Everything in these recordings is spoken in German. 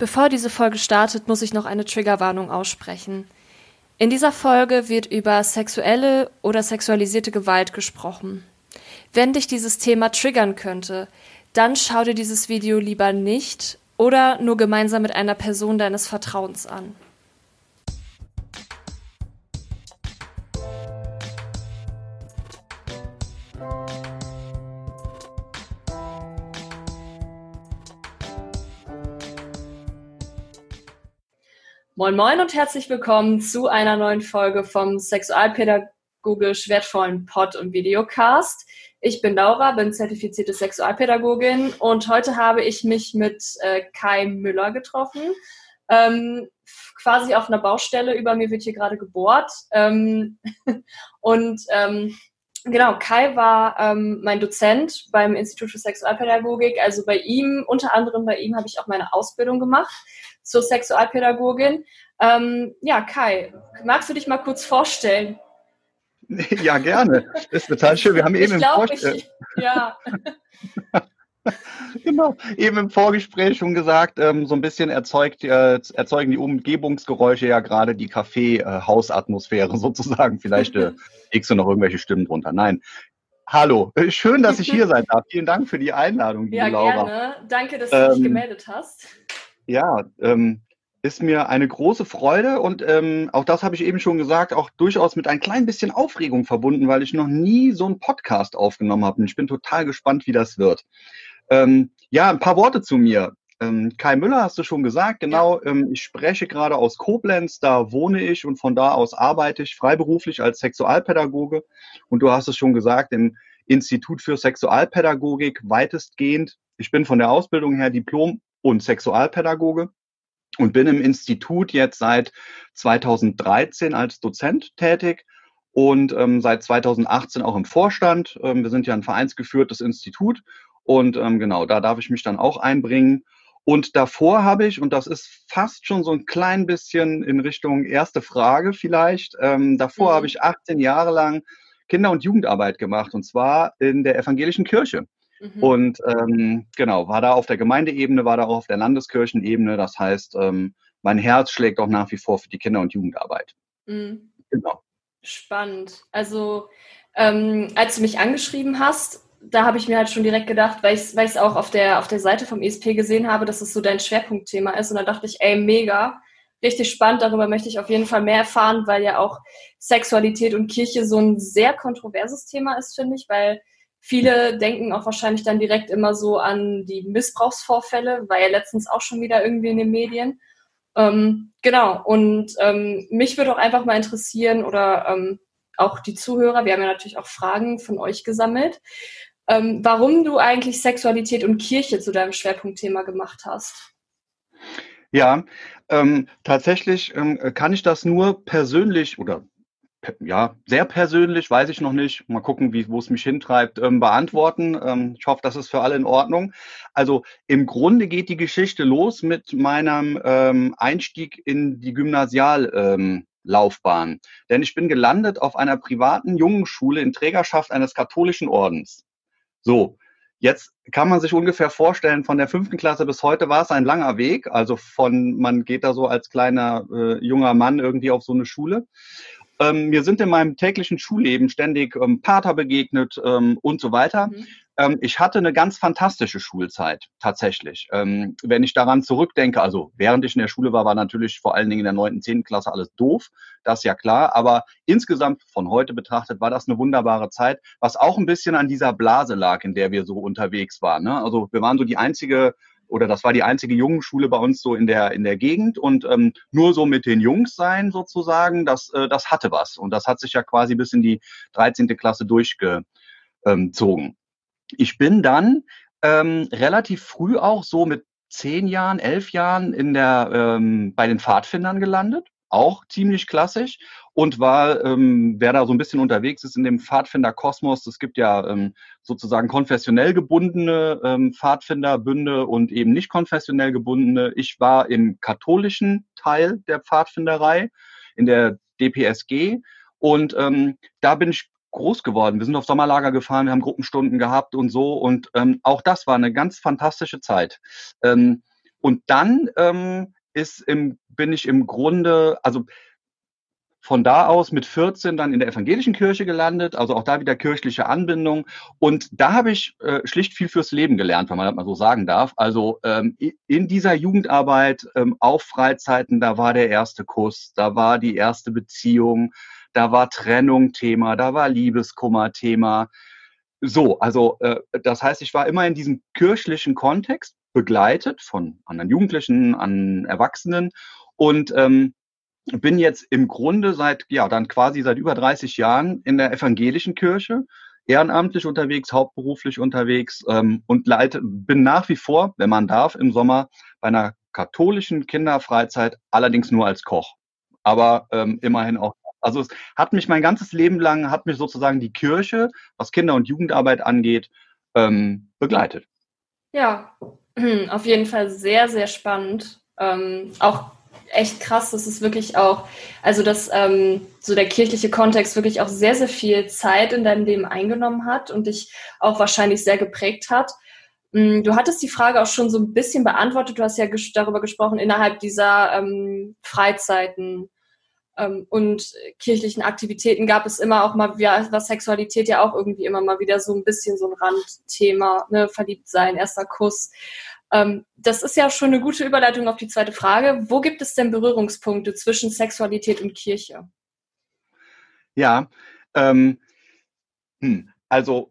Bevor diese Folge startet, muss ich noch eine Triggerwarnung aussprechen. In dieser Folge wird über sexuelle oder sexualisierte Gewalt gesprochen. Wenn dich dieses Thema triggern könnte, dann schau dir dieses Video lieber nicht oder nur gemeinsam mit einer Person deines Vertrauens an. Moin Moin und herzlich willkommen zu einer neuen Folge vom sexualpädagogisch wertvollen Pod- und Videocast. Ich bin Laura, bin zertifizierte Sexualpädagogin und heute habe ich mich mit äh, Kai Müller getroffen. Ähm, quasi auf einer Baustelle, über mir wird hier gerade gebohrt. Ähm, und ähm, Genau, Kai war ähm, mein Dozent beim Institut für Sexualpädagogik. Also bei ihm, unter anderem bei ihm, habe ich auch meine Ausbildung gemacht zur Sexualpädagogin. Ähm, ja, Kai, magst du dich mal kurz vorstellen? Ja, gerne. Das ist total schön. Wir haben eben im Vorgespräch. Ja. genau, eben im Vorgespräch schon gesagt, ähm, so ein bisschen erzeugt, äh, erzeugen die Umgebungsgeräusche ja gerade die Kaffeehausatmosphäre sozusagen. Vielleicht äh, legst du noch irgendwelche Stimmen drunter. Nein. Hallo, äh, schön, dass ich hier sein darf. Vielen Dank für die Einladung, liebe ja, Laura. Gerne. Danke, dass du ähm, dich gemeldet hast. Ja, ähm, ist mir eine große Freude und ähm, auch das habe ich eben schon gesagt, auch durchaus mit ein klein bisschen Aufregung verbunden, weil ich noch nie so einen Podcast aufgenommen habe und ich bin total gespannt, wie das wird. Ähm, ja, ein paar Worte zu mir. Ähm, Kai Müller hast du schon gesagt, genau. Ähm, ich spreche gerade aus Koblenz, da wohne ich und von da aus arbeite ich freiberuflich als Sexualpädagoge. Und du hast es schon gesagt, im Institut für Sexualpädagogik weitestgehend. Ich bin von der Ausbildung her Diplom- und Sexualpädagoge und bin im Institut jetzt seit 2013 als Dozent tätig und ähm, seit 2018 auch im Vorstand. Ähm, wir sind ja ein vereinsgeführtes Institut und ähm, genau, da darf ich mich dann auch einbringen. Und davor habe ich, und das ist fast schon so ein klein bisschen in Richtung erste Frage vielleicht, ähm, davor mhm. habe ich 18 Jahre lang Kinder- und Jugendarbeit gemacht und zwar in der evangelischen Kirche. Mhm. Und ähm, genau, war da auf der Gemeindeebene, war da auch auf der Landeskirchenebene. Das heißt, ähm, mein Herz schlägt auch nach wie vor für die Kinder- und Jugendarbeit. Mhm. Genau. Spannend. Also, ähm, als du mich angeschrieben hast, da habe ich mir halt schon direkt gedacht, weil ich es weil auch auf der, auf der Seite vom ESP gesehen habe, dass es so dein Schwerpunktthema ist. Und da dachte ich, ey, mega, richtig spannend, darüber möchte ich auf jeden Fall mehr erfahren, weil ja auch Sexualität und Kirche so ein sehr kontroverses Thema ist, finde ich, weil Viele denken auch wahrscheinlich dann direkt immer so an die Missbrauchsvorfälle, war ja letztens auch schon wieder irgendwie in den Medien. Ähm, genau, und ähm, mich würde auch einfach mal interessieren oder ähm, auch die Zuhörer, wir haben ja natürlich auch Fragen von euch gesammelt, ähm, warum du eigentlich Sexualität und Kirche zu deinem Schwerpunktthema gemacht hast. Ja, ähm, tatsächlich ähm, kann ich das nur persönlich oder ja, sehr persönlich, weiß ich noch nicht. Mal gucken, wie, wo es mich hintreibt, ähm, beantworten. Ähm, ich hoffe, das ist für alle in Ordnung. Also im Grunde geht die Geschichte los mit meinem ähm, Einstieg in die Gymnasiallaufbahn. Ähm, Denn ich bin gelandet auf einer privaten Jungenschule in Trägerschaft eines katholischen Ordens. So, Jetzt kann man sich ungefähr vorstellen, von der fünften Klasse bis heute war es ein langer Weg. Also von, man geht da so als kleiner äh, junger Mann irgendwie auf so eine Schule. Ähm, mir sind in meinem täglichen Schulleben ständig ähm, Pater begegnet ähm, und so weiter. Mhm. Ähm, ich hatte eine ganz fantastische Schulzeit, tatsächlich. Ähm, wenn ich daran zurückdenke, also während ich in der Schule war, war natürlich vor allen Dingen in der neunten, zehnten Klasse alles doof, das ist ja klar. Aber insgesamt von heute betrachtet war das eine wunderbare Zeit, was auch ein bisschen an dieser Blase lag, in der wir so unterwegs waren. Ne? Also wir waren so die einzige oder das war die einzige Jungenschule bei uns so in der in der Gegend und ähm, nur so mit den Jungs sein sozusagen, das äh, das hatte was und das hat sich ja quasi bis in die 13. Klasse durchgezogen. Ich bin dann ähm, relativ früh auch so mit zehn Jahren, elf Jahren in der ähm, bei den Pfadfindern gelandet auch ziemlich klassisch und war, ähm, wer da so ein bisschen unterwegs ist in dem Pfadfinder-Kosmos, es gibt ja ähm, sozusagen konfessionell gebundene ähm, Pfadfinderbünde und eben nicht konfessionell gebundene. Ich war im katholischen Teil der Pfadfinderei, in der DPSG und ähm, da bin ich groß geworden. Wir sind auf Sommerlager gefahren, wir haben Gruppenstunden gehabt und so und ähm, auch das war eine ganz fantastische Zeit. Ähm, und dann ähm, ist im, bin ich im Grunde, also von da aus mit 14 dann in der evangelischen Kirche gelandet, also auch da wieder kirchliche Anbindung. Und da habe ich äh, schlicht viel fürs Leben gelernt, wenn man das mal so sagen darf. Also ähm, in dieser Jugendarbeit ähm, auf Freizeiten, da war der erste Kuss, da war die erste Beziehung, da war Trennung Thema, da war Liebeskummer Thema. So, also äh, das heißt, ich war immer in diesem kirchlichen Kontext begleitet von anderen Jugendlichen, an Erwachsenen und ähm, bin jetzt im Grunde seit, ja, dann quasi seit über 30 Jahren in der evangelischen Kirche, ehrenamtlich unterwegs, hauptberuflich unterwegs ähm, und leite, bin nach wie vor, wenn man darf, im Sommer bei einer katholischen Kinderfreizeit, allerdings nur als Koch. Aber ähm, immerhin auch. Also es hat mich mein ganzes Leben lang, hat mich sozusagen die Kirche, was Kinder- und Jugendarbeit angeht, ähm, begleitet. Ja, auf jeden Fall sehr, sehr spannend. Ähm, auch echt krass, dass es wirklich auch, also dass ähm, so der kirchliche Kontext wirklich auch sehr, sehr viel Zeit in deinem Leben eingenommen hat und dich auch wahrscheinlich sehr geprägt hat. Mm, du hattest die Frage auch schon so ein bisschen beantwortet. Du hast ja ges darüber gesprochen, innerhalb dieser ähm, Freizeiten und kirchlichen Aktivitäten gab es immer auch mal, ja, was Sexualität ja auch irgendwie immer mal wieder so ein bisschen so ein Randthema, ne, verliebt sein, erster Kuss. Ähm, das ist ja schon eine gute Überleitung auf die zweite Frage. Wo gibt es denn Berührungspunkte zwischen Sexualität und Kirche? Ja, ähm, hm, also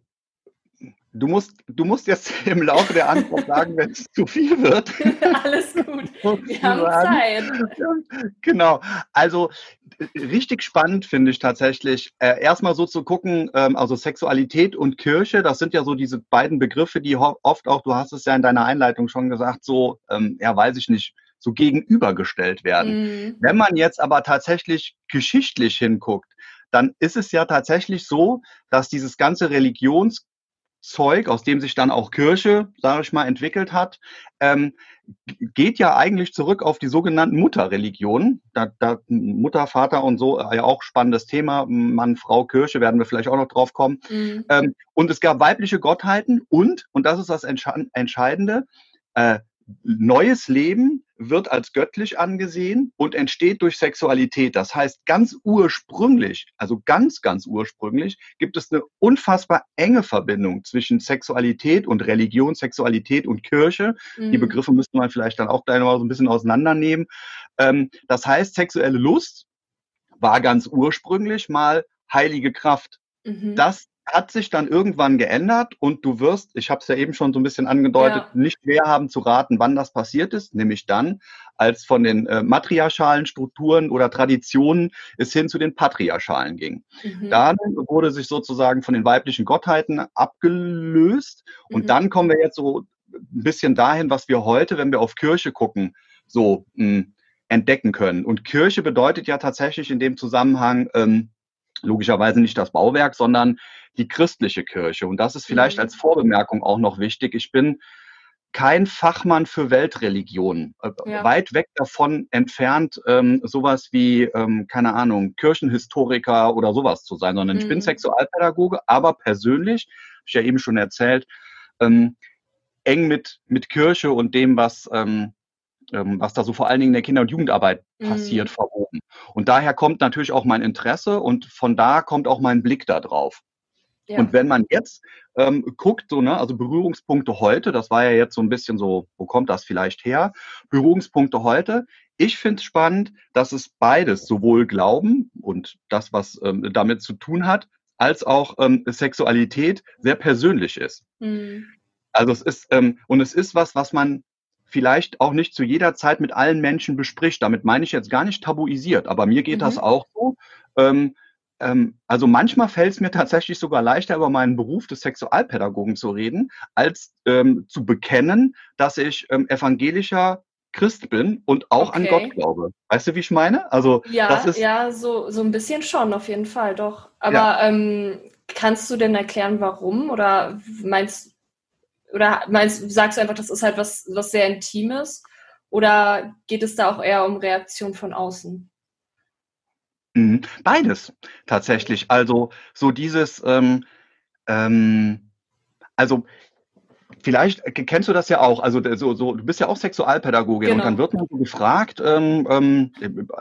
Du musst, du musst jetzt im Laufe der Antwort sagen, wenn es zu viel wird. Alles gut. Wir haben Zeit. Genau. Also richtig spannend finde ich tatsächlich, äh, erstmal so zu gucken, ähm, also Sexualität und Kirche, das sind ja so diese beiden Begriffe, die oft auch, du hast es ja in deiner Einleitung schon gesagt, so, ähm, ja, weiß ich nicht, so gegenübergestellt werden. Mhm. Wenn man jetzt aber tatsächlich geschichtlich hinguckt, dann ist es ja tatsächlich so, dass dieses ganze Religions Zeug, aus dem sich dann auch Kirche, sage ich mal, entwickelt hat, ähm, geht ja eigentlich zurück auf die sogenannten Mutterreligionen. Da, da Mutter, Vater und so, äh, ja auch spannendes Thema. Mann, Frau, Kirche, werden wir vielleicht auch noch drauf kommen. Mhm. Ähm, und es gab weibliche Gottheiten und, und das ist das Entscheidende, äh, neues Leben wird als göttlich angesehen und entsteht durch Sexualität. Das heißt, ganz ursprünglich, also ganz, ganz ursprünglich, gibt es eine unfassbar enge Verbindung zwischen Sexualität und Religion, Sexualität und Kirche. Mhm. Die Begriffe müsste man vielleicht dann auch gleich noch so ein bisschen auseinandernehmen. Ähm, das heißt, sexuelle Lust war ganz ursprünglich mal heilige Kraft. Mhm. Das hat sich dann irgendwann geändert und du wirst, ich habe es ja eben schon so ein bisschen angedeutet, ja. nicht schwer haben zu raten, wann das passiert ist, nämlich dann, als von den äh, matriarchalen Strukturen oder Traditionen es hin zu den patriarchalen ging. Mhm. Dann wurde sich sozusagen von den weiblichen Gottheiten abgelöst und mhm. dann kommen wir jetzt so ein bisschen dahin, was wir heute, wenn wir auf Kirche gucken, so mh, hm, entdecken können. Und Kirche bedeutet ja tatsächlich in dem Zusammenhang ähm, logischerweise nicht das Bauwerk, sondern die christliche Kirche. Und das ist vielleicht mhm. als Vorbemerkung auch noch wichtig. Ich bin kein Fachmann für Weltreligionen, äh, ja. weit weg davon entfernt, ähm, sowas wie, ähm, keine Ahnung, Kirchenhistoriker oder sowas zu sein, sondern mhm. ich bin mhm. Sexualpädagoge, aber persönlich, hab ich ja eben schon erzählt, ähm, eng mit, mit Kirche und dem, was, ähm, was da so vor allen Dingen in der Kinder- und Jugendarbeit passiert, mhm. verwoben. Und daher kommt natürlich auch mein Interesse und von da kommt auch mein Blick da drauf. Ja. Und wenn man jetzt ähm, guckt, so, ne, also Berührungspunkte heute, das war ja jetzt so ein bisschen so, wo kommt das vielleicht her? Berührungspunkte heute. Ich finde es spannend, dass es beides, sowohl Glauben und das, was ähm, damit zu tun hat, als auch ähm, Sexualität sehr persönlich ist. Mhm. Also es ist, ähm, und es ist was, was man vielleicht auch nicht zu jeder Zeit mit allen Menschen bespricht. Damit meine ich jetzt gar nicht tabuisiert, aber mir geht mhm. das auch so. Ähm, ähm, also manchmal fällt es mir tatsächlich sogar leichter, über meinen Beruf des Sexualpädagogen zu reden, als ähm, zu bekennen, dass ich ähm, evangelischer Christ bin und auch okay. an Gott glaube. Weißt du, wie ich meine? Also ja, das ist ja, so so ein bisschen schon auf jeden Fall, doch. Aber ja. ähm, kannst du denn erklären, warum? Oder meinst oder meinst sagst du einfach, das ist halt was was sehr Intimes? Oder geht es da auch eher um Reaktion von außen? Mhm. Beides tatsächlich. Also so dieses, ähm, ähm, also Vielleicht kennst du das ja auch. Also so, so, du bist ja auch Sexualpädagogin genau. und dann wird man so gefragt ähm, ähm,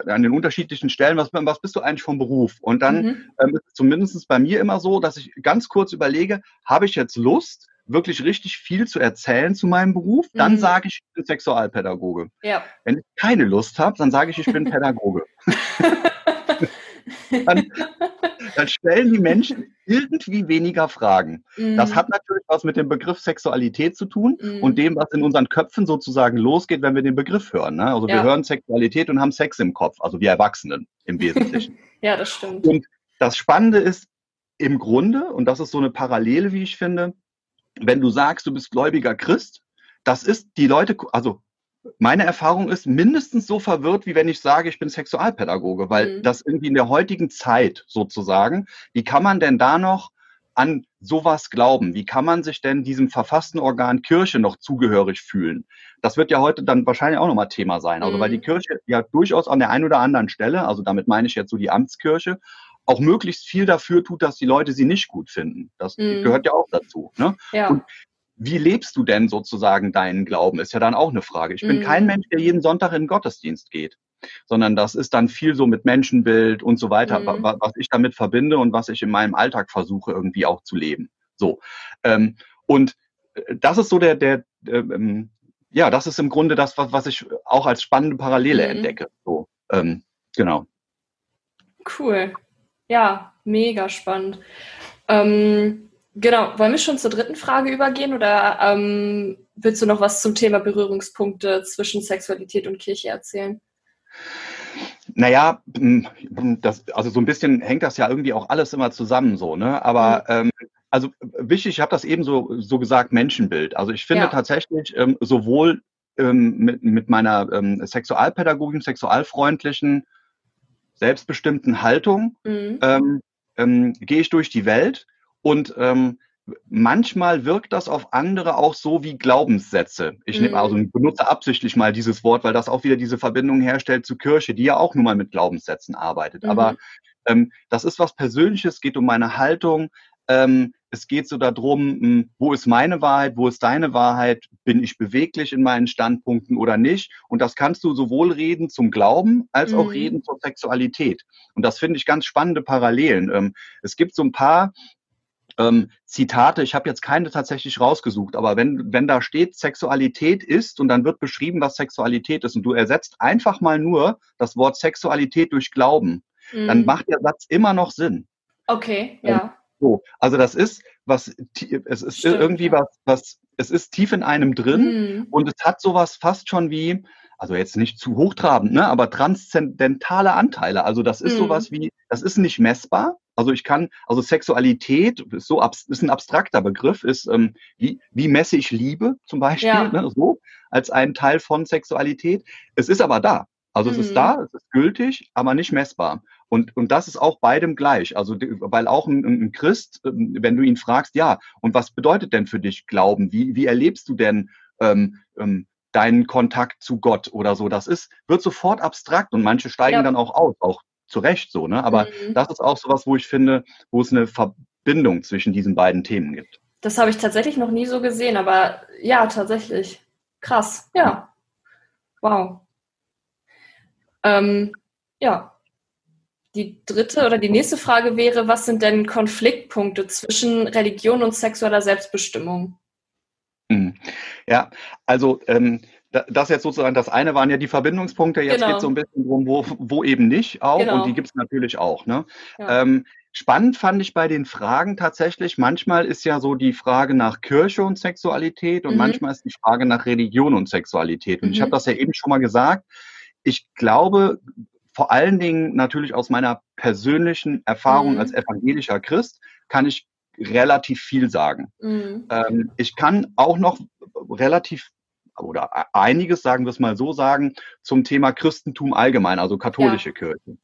an den unterschiedlichen Stellen, was, was bist du eigentlich vom Beruf? Und dann mhm. ähm, ist es zumindest bei mir immer so, dass ich ganz kurz überlege, habe ich jetzt Lust, wirklich richtig viel zu erzählen zu meinem Beruf, dann mhm. sage ich, ich bin Sexualpädagoge. Ja. Wenn ich keine Lust habe, dann sage ich, ich bin Pädagoge. dann, dann, stellen die Menschen irgendwie weniger Fragen. Mhm. Das hat natürlich was mit dem Begriff Sexualität zu tun mhm. und dem, was in unseren Köpfen sozusagen losgeht, wenn wir den Begriff hören. Ne? Also ja. wir hören Sexualität und haben Sex im Kopf, also wir Erwachsenen im Wesentlichen. ja, das stimmt. Und das Spannende ist im Grunde, und das ist so eine Parallele, wie ich finde, wenn du sagst, du bist gläubiger Christ, das ist die Leute, also meine Erfahrung ist mindestens so verwirrt, wie wenn ich sage, ich bin Sexualpädagoge, weil mhm. das irgendwie in der heutigen Zeit sozusagen, wie kann man denn da noch an sowas glauben? Wie kann man sich denn diesem verfassten Organ Kirche noch zugehörig fühlen? Das wird ja heute dann wahrscheinlich auch nochmal Thema sein. Also, mhm. weil die Kirche ja durchaus an der einen oder anderen Stelle, also damit meine ich jetzt so die Amtskirche, auch möglichst viel dafür tut, dass die Leute sie nicht gut finden. Das mhm. gehört ja auch dazu. Ne? Ja. Und wie lebst du denn sozusagen deinen Glauben, ist ja dann auch eine Frage. Ich bin mhm. kein Mensch, der jeden Sonntag in den Gottesdienst geht, sondern das ist dann viel so mit Menschenbild und so weiter, mhm. was ich damit verbinde und was ich in meinem Alltag versuche irgendwie auch zu leben. So. Ähm, und äh, das ist so der, der, ähm, ja, das ist im Grunde das, was, was ich auch als spannende Parallele mhm. entdecke. So, ähm, genau. Cool. Ja, mega spannend. Ähm, genau, wollen wir schon zur dritten Frage übergehen oder ähm, willst du noch was zum Thema Berührungspunkte zwischen Sexualität und Kirche erzählen? Naja, das, also so ein bisschen hängt das ja irgendwie auch alles immer zusammen so, ne? Aber mhm. ähm, also wichtig, ich habe das eben so, so gesagt, Menschenbild. Also ich finde ja. tatsächlich ähm, sowohl ähm, mit, mit meiner ähm, sexualpädagogischen, sexualfreundlichen selbstbestimmten Haltung mhm. ähm, ähm, gehe ich durch die Welt und ähm, manchmal wirkt das auf andere auch so wie Glaubenssätze. Ich mhm. nehme also benutze absichtlich mal dieses Wort, weil das auch wieder diese Verbindung herstellt zur Kirche, die ja auch nun mal mit Glaubenssätzen arbeitet. Mhm. Aber ähm, das ist was Persönliches, geht um meine Haltung, ähm, es geht so darum, hm, wo ist meine Wahrheit, wo ist deine Wahrheit, bin ich beweglich in meinen Standpunkten oder nicht. Und das kannst du sowohl reden zum Glauben als auch mhm. reden zur Sexualität. Und das finde ich ganz spannende Parallelen. Ähm, es gibt so ein paar ähm, Zitate, ich habe jetzt keine tatsächlich rausgesucht, aber wenn, wenn da steht, Sexualität ist und dann wird beschrieben, was Sexualität ist und du ersetzt einfach mal nur das Wort Sexualität durch Glauben, mhm. dann macht der Satz immer noch Sinn. Okay, ja. So, also das ist was, es ist Stimmt, irgendwie ja. was, was, es ist tief in einem drin mhm. und es hat sowas fast schon wie, also jetzt nicht zu hochtrabend, ne, aber transzendentale Anteile. Also das ist mhm. sowas wie, das ist nicht messbar. Also ich kann, also Sexualität ist so ist ein abstrakter Begriff, ist ähm, wie, wie messe ich Liebe zum Beispiel, ja. ne, so als ein Teil von Sexualität. Es ist aber da. Also mhm. es ist mhm. da, es ist gültig, aber nicht messbar. Und, und das ist auch beidem gleich. Also, weil auch ein, ein Christ, ähm, wenn du ihn fragst, ja, und was bedeutet denn für dich Glauben? Wie, wie erlebst du denn ähm, ähm, deinen Kontakt zu Gott oder so? Das ist, wird sofort abstrakt und manche steigen ja. dann auch aus, auch zu Recht so, ne? Aber mhm. das ist auch so was, wo ich finde, wo es eine Verbindung zwischen diesen beiden Themen gibt. Das habe ich tatsächlich noch nie so gesehen, aber ja, tatsächlich. Krass, ja. Wow. Ähm, ja, die dritte oder die nächste Frage wäre, was sind denn Konfliktpunkte zwischen Religion und sexueller Selbstbestimmung? Hm. Ja, also ähm, das jetzt sozusagen, das eine waren ja die Verbindungspunkte, jetzt genau. geht es so ein bisschen drum, wo, wo eben nicht auch genau. und die gibt es natürlich auch. Ne? Ja. Ähm, spannend fand ich bei den Fragen tatsächlich, manchmal ist ja so die Frage nach Kirche und Sexualität und mhm. manchmal ist die Frage nach Religion und Sexualität. Und mhm. ich habe das ja eben schon mal gesagt, ich glaube, vor allen Dingen natürlich aus meiner persönlichen Erfahrung mhm. als evangelischer Christ kann ich relativ viel sagen. Mhm. Ähm, ich kann auch noch relativ oder e-, einiges, sagen wir es mal so sagen, zum Thema Christentum allgemein, also katholische ja. Kirche.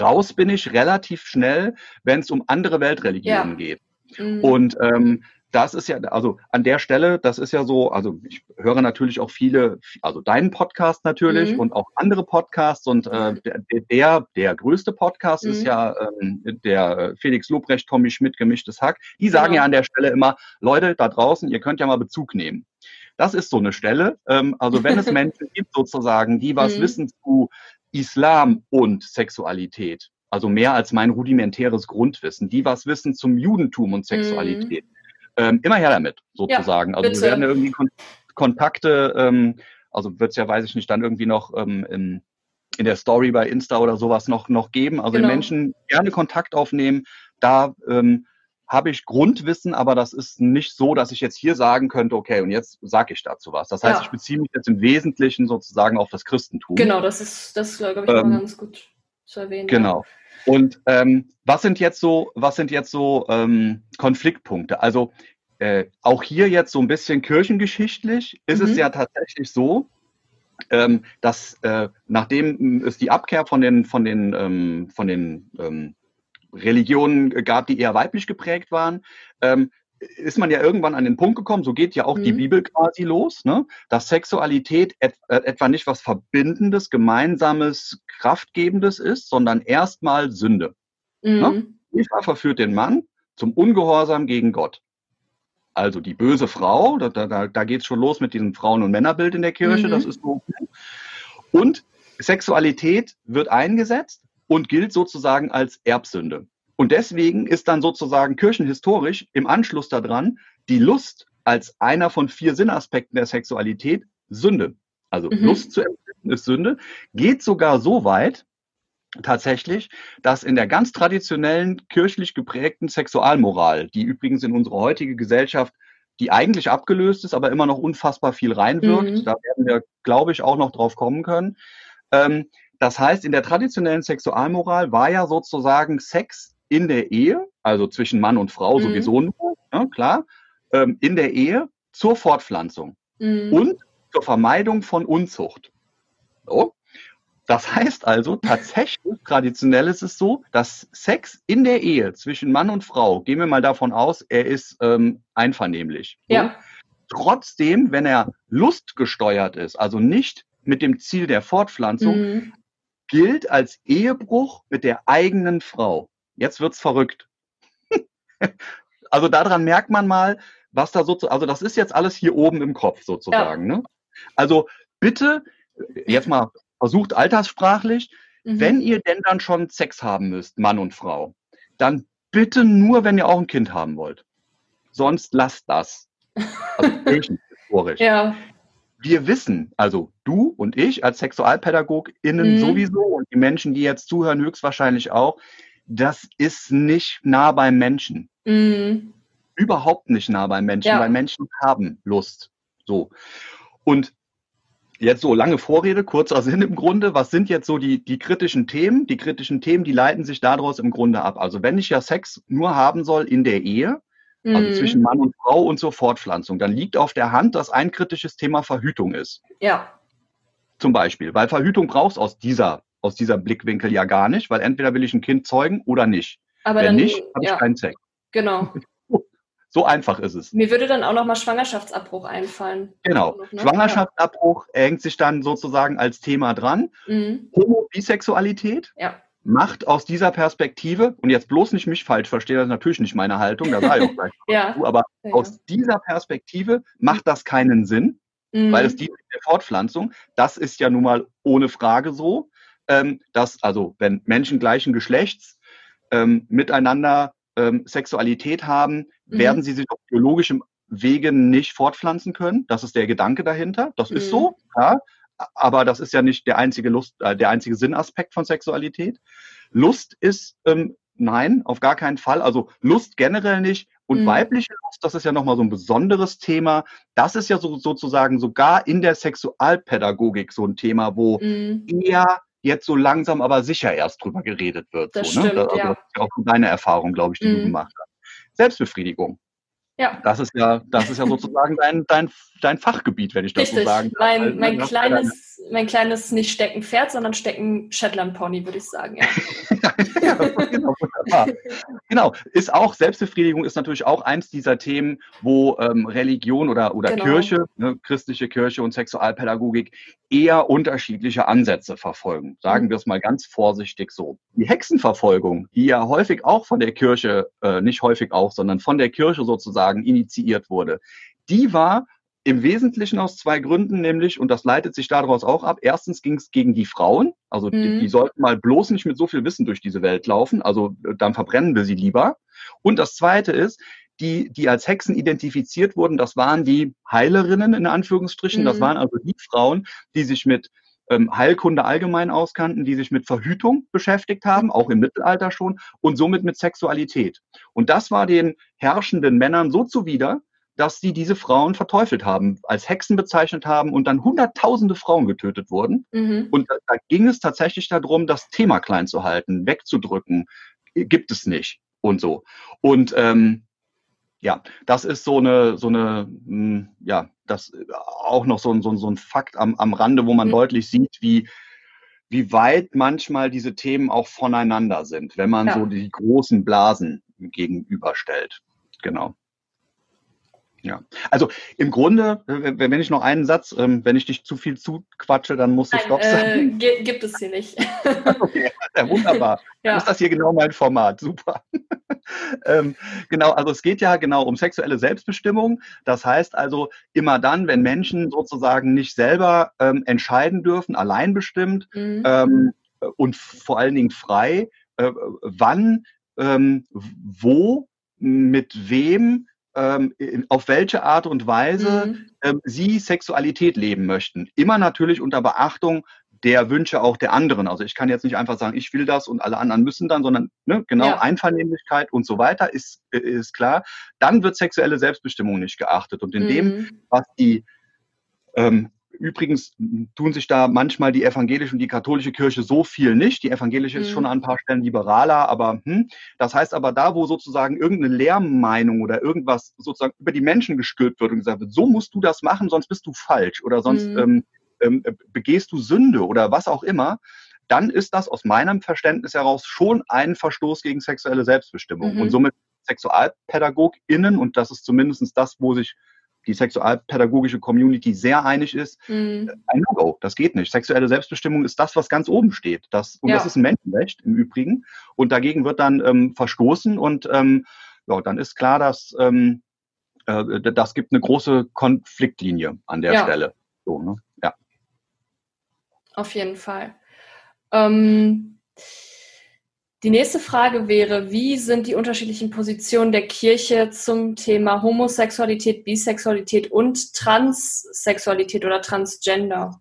Raus bin ich relativ schnell, wenn es um andere Weltreligionen ja. geht. Mhm. Und ähm, das ist ja, also an der Stelle, das ist ja so, also ich höre natürlich auch viele, also deinen Podcast natürlich mhm. und auch andere Podcasts und äh, der, der, der größte Podcast mhm. ist ja ähm, der Felix Lobrecht, Tommy Schmidt, gemischtes Hack. Die sagen genau. ja an der Stelle immer, Leute da draußen, ihr könnt ja mal Bezug nehmen. Das ist so eine Stelle. Ähm, also wenn es Menschen gibt sozusagen, die was mhm. wissen zu Islam und Sexualität, also mehr als mein rudimentäres Grundwissen, die was wissen zum Judentum und mhm. Ähm, immer her damit, sozusagen. Ja, also wir werden irgendwie Kon Kontakte, ähm, also wird es ja, weiß ich nicht, dann irgendwie noch ähm, in, in der Story bei Insta oder sowas noch, noch geben. Also genau. Menschen gerne Kontakt aufnehmen. Da ähm, habe ich Grundwissen, aber das ist nicht so, dass ich jetzt hier sagen könnte, okay, und jetzt sage ich dazu was. Das heißt, ja. ich beziehe mich jetzt im Wesentlichen sozusagen auf das Christentum. Genau, das ist, das glaube ich, ähm, mal ganz gut zu erwähnen. Genau. Und ähm, was sind jetzt so, was sind jetzt so ähm, Konfliktpunkte? Also äh, auch hier jetzt so ein bisschen kirchengeschichtlich ist mhm. es ja tatsächlich so, ähm, dass äh, nachdem es die Abkehr von den von den ähm, von den ähm, Religionen gab, die eher weiblich geprägt waren, ähm, ist man ja irgendwann an den Punkt gekommen, so geht ja auch mhm. die Bibel quasi los, ne? dass Sexualität et, äh, etwa nicht was Verbindendes, Gemeinsames, Kraftgebendes ist, sondern erstmal Sünde. Ne? Mhm. Ne? Eva verführt den Mann zum Ungehorsam gegen Gott. Also die böse Frau, da, da, da geht es schon los mit diesem Frauen- und Männerbild in der Kirche, mhm. das ist so. Und Sexualität wird eingesetzt und gilt sozusagen als Erbsünde. Und deswegen ist dann sozusagen kirchenhistorisch im Anschluss daran die Lust als einer von vier Sinnaspekten der Sexualität Sünde. Also mhm. Lust zu empfinden ist Sünde, geht sogar so weit, tatsächlich, dass in der ganz traditionellen kirchlich geprägten Sexualmoral, die übrigens in unsere heutige Gesellschaft, die eigentlich abgelöst ist, aber immer noch unfassbar viel reinwirkt, mhm. da werden wir, glaube ich, auch noch drauf kommen können. Ähm, das heißt, in der traditionellen Sexualmoral war ja sozusagen Sex in der Ehe, also zwischen Mann und Frau mhm. sowieso nur, ja, klar, ähm, in der Ehe zur Fortpflanzung mhm. und zur Vermeidung von Unzucht. So. Das heißt also, tatsächlich, traditionell ist es so, dass Sex in der Ehe zwischen Mann und Frau, gehen wir mal davon aus, er ist ähm, einvernehmlich. Ja. Trotzdem, wenn er lustgesteuert ist, also nicht mit dem Ziel der Fortpflanzung, mhm. gilt als Ehebruch mit der eigenen Frau. Jetzt wird's verrückt. also daran merkt man mal, was da so, also das ist jetzt alles hier oben im Kopf sozusagen. Ja. Ne? Also bitte, jetzt mal versucht alterssprachlich, mhm. wenn ihr denn dann schon Sex haben müsst, Mann und Frau, dann bitte nur, wenn ihr auch ein Kind haben wollt. Sonst lasst das. Also ja. Wir wissen, also du und ich als SexualpädagogInnen mhm. sowieso und die Menschen, die jetzt zuhören, höchstwahrscheinlich auch, das ist nicht nah beim Menschen. Mhm. Überhaupt nicht nah beim Menschen, ja. weil Menschen haben Lust. So. Und jetzt so lange Vorrede, kurzer Sinn im Grunde. Was sind jetzt so die, die kritischen Themen? Die kritischen Themen, die leiten sich daraus im Grunde ab. Also wenn ich ja Sex nur haben soll in der Ehe, also mhm. zwischen Mann und Frau und zur Fortpflanzung, dann liegt auf der Hand, dass ein kritisches Thema Verhütung ist. Ja. Zum Beispiel, weil Verhütung brauchst aus dieser aus dieser Blickwinkel ja gar nicht, weil entweder will ich ein Kind zeugen oder nicht. Aber Wenn dann, nicht, habe ja, ich keinen Sex. Genau. So einfach ist es. Mir würde dann auch nochmal Schwangerschaftsabbruch einfallen. Genau. Noch, ne? Schwangerschaftsabbruch ja. hängt sich dann sozusagen als Thema dran. Mhm. Homo-Bisexualität ja. macht aus dieser Perspektive, und jetzt bloß nicht mich falsch verstehen, das ist natürlich nicht meine Haltung, da sage ich auch gleich ja. zu, aber ja. aus dieser Perspektive macht das keinen Sinn, mhm. weil es dient der Fortpflanzung. Das ist ja nun mal ohne Frage so dass also wenn Menschen gleichen Geschlechts ähm, miteinander ähm, Sexualität haben, mhm. werden sie sich auf biologischem Wege nicht fortpflanzen können. Das ist der Gedanke dahinter. Das mhm. ist so, ja. Aber das ist ja nicht der einzige Lust, äh, der einzige Sinnaspekt von Sexualität. Lust ist ähm, nein, auf gar keinen Fall. Also Lust generell nicht. Und mhm. weibliche Lust, das ist ja nochmal so ein besonderes Thema. Das ist ja so, sozusagen sogar in der Sexualpädagogik so ein Thema, wo mhm. eher jetzt so langsam aber sicher erst drüber geredet wird. Das so, ne? stimmt, ne? also, ja. Das ist ja auch deine Erfahrung, glaube ich, die mhm. du gemacht hast. Selbstbefriedigung. Ja. Das ist ja, das ist ja sozusagen dein, dein dein Fachgebiet, wenn ich das Richtig. so sagen kann. Mein, mein, kleines, mein kleines nicht Stecken Pferd, sondern Stecken Shetland Pony, würde ich sagen. Ja. ja, genau, genau, ist auch, Selbstbefriedigung ist natürlich auch eins dieser Themen, wo ähm, Religion oder, oder genau. Kirche, ne, christliche Kirche und Sexualpädagogik eher unterschiedliche Ansätze verfolgen. Sagen mhm. wir es mal ganz vorsichtig so. Die Hexenverfolgung, die ja häufig auch von der Kirche, äh, nicht häufig auch, sondern von der Kirche sozusagen initiiert wurde, die war im Wesentlichen aus zwei Gründen, nämlich, und das leitet sich daraus auch ab, erstens ging es gegen die Frauen, also mhm. die, die, sollten mal bloß nicht mit so viel Wissen durch diese Welt laufen, also äh, dann verbrennen wir sie lieber. Und das Zweite ist, die, die als Hexen identifiziert wurden, das waren die Heilerinnen in Anführungsstrichen, mhm. das waren also die Frauen, die sich mit ähm, Heilkunde allgemein auskannten, die sich mit Verhütung beschäftigt haben, auch im Mittelalter schon, und somit mit Sexualität. Und das war den herrschenden Männern so zuwider, dass sie diese Frauen verteufelt haben, als Hexen bezeichnet haben und dann hunderttausende Frauen getötet wurden. Mhm. Und da, da, ging es tatsächlich darum, das Thema klein zu halten, wegzudrücken. Gibt es nicht und so. Und ähm, ja, das ist so eine, so eine, mh, hm, ja, das auch noch so ein, so ein, so ein Fakt am, am Rande, wo man mhm. deutlich sieht, wie, wie weit manchmal diese Themen auch voneinander sind, wenn man ja. so die großen Blasen gegenüberstellt. Genau. Ja, also im Grunde, wenn ich noch einen Satz, ähm, wenn ich dich zu viel zuquatsche, dann musst du Stopp äh, sagen. Äh, gibt es hier nicht. okay, ja, wunderbar. ja. ist das hier genau mein Format. Super. ähm, genau, also es geht ja genau um sexuelle Selbstbestimmung. Das heißt also immer dann, wenn Menschen sozusagen nicht selber ähm, entscheiden dürfen, allein bestimmt mhm. ähm, und vor allen Dingen frei, äh, wann, ähm, wo, mit wem, ähm, auf welche Art und Weise mhm. ähm, sie Sexualität leben möchten. Immer natürlich unter Beachtung der Wünsche auch der anderen. Also ich kann jetzt nicht einfach sagen, ich will das und alle anderen müssen dann, sondern ne, genau ja. Einvernehmlichkeit und so weiter ist, äh, ist klar. Dann wird sexuelle Selbstbestimmung nicht geachtet. Und in mhm. dem, was die ähm, Übrigens tun sich da manchmal die evangelische und die katholische Kirche so viel nicht. Die evangelische mhm. ist schon an ein paar Stellen liberaler, aber hm, das heißt aber da, wo sozusagen irgendeine Lehrmeinung oder irgendwas sozusagen über die Menschen gestülpt wird und gesagt wird, so musst du das machen, sonst bist du falsch oder sonst mhm. ähm, ähm, begehst du Sünde oder was auch immer, dann ist das aus meinem Verständnis heraus schon ein Verstoß gegen sexuelle Selbstbestimmung. Mhm. Und somit SexualpädagogInnen, und das ist zumindest das, wo sich die sexualpädagogische Community sehr einig ist, mhm. ein No-Go, das geht nicht. Sexuelle Selbstbestimmung ist das, was ganz oben steht. Das, und ja. das ist ein Menschenrecht im Übrigen. Und dagegen wird dann ähm, verstoßen und ähm, ja, dann ist klar, dass ähm, äh, das gibt eine große Konfliktlinie an der ja. Stelle. So, ne? Ja. Auf jeden Fall. Ähm, die nächste Frage wäre, wie sind die unterschiedlichen Positionen der Kirche zum Thema Homosexualität, Bisexualität und Transsexualität oder Transgender?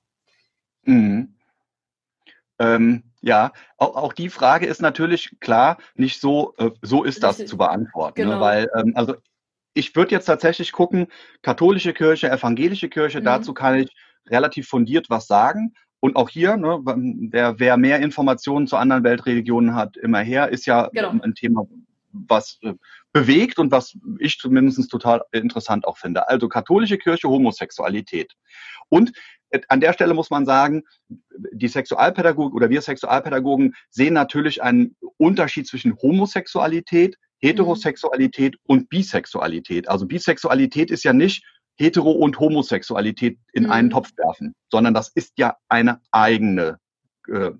Mhm. Ähm, ja, auch, auch, die Frage ist natürlich klar, nicht so, äh, so ist das zu beantworten. Ne? Genau. Ne? Weil, ähm, also ich würde jetzt tatsächlich gucken, katholische Kirche, evangelische Kirche, mhm. dazu kann ich relativ fundiert was sagen. Und auch hier, ne, wer, wer mehr Informationen zu anderen Weltreligionen hat, immer her, ist ja genau. ein Thema, was äh, bewegt und was ich zumindest total interessant auch finde. Also katholische Kirche, Homosexualität. Und äh, an der Stelle muss man sagen, die Sexualpädagogik oder wir Sexualpädagogen sehen natürlich einen Unterschied zwischen Homosexualität, Heterosexualität mhm. und Bisexualität. Also Bisexualität ist ja nicht Hetero- und Homosexualität in mhm. einen Topf werfen, sondern das ist ja eine eigene äh,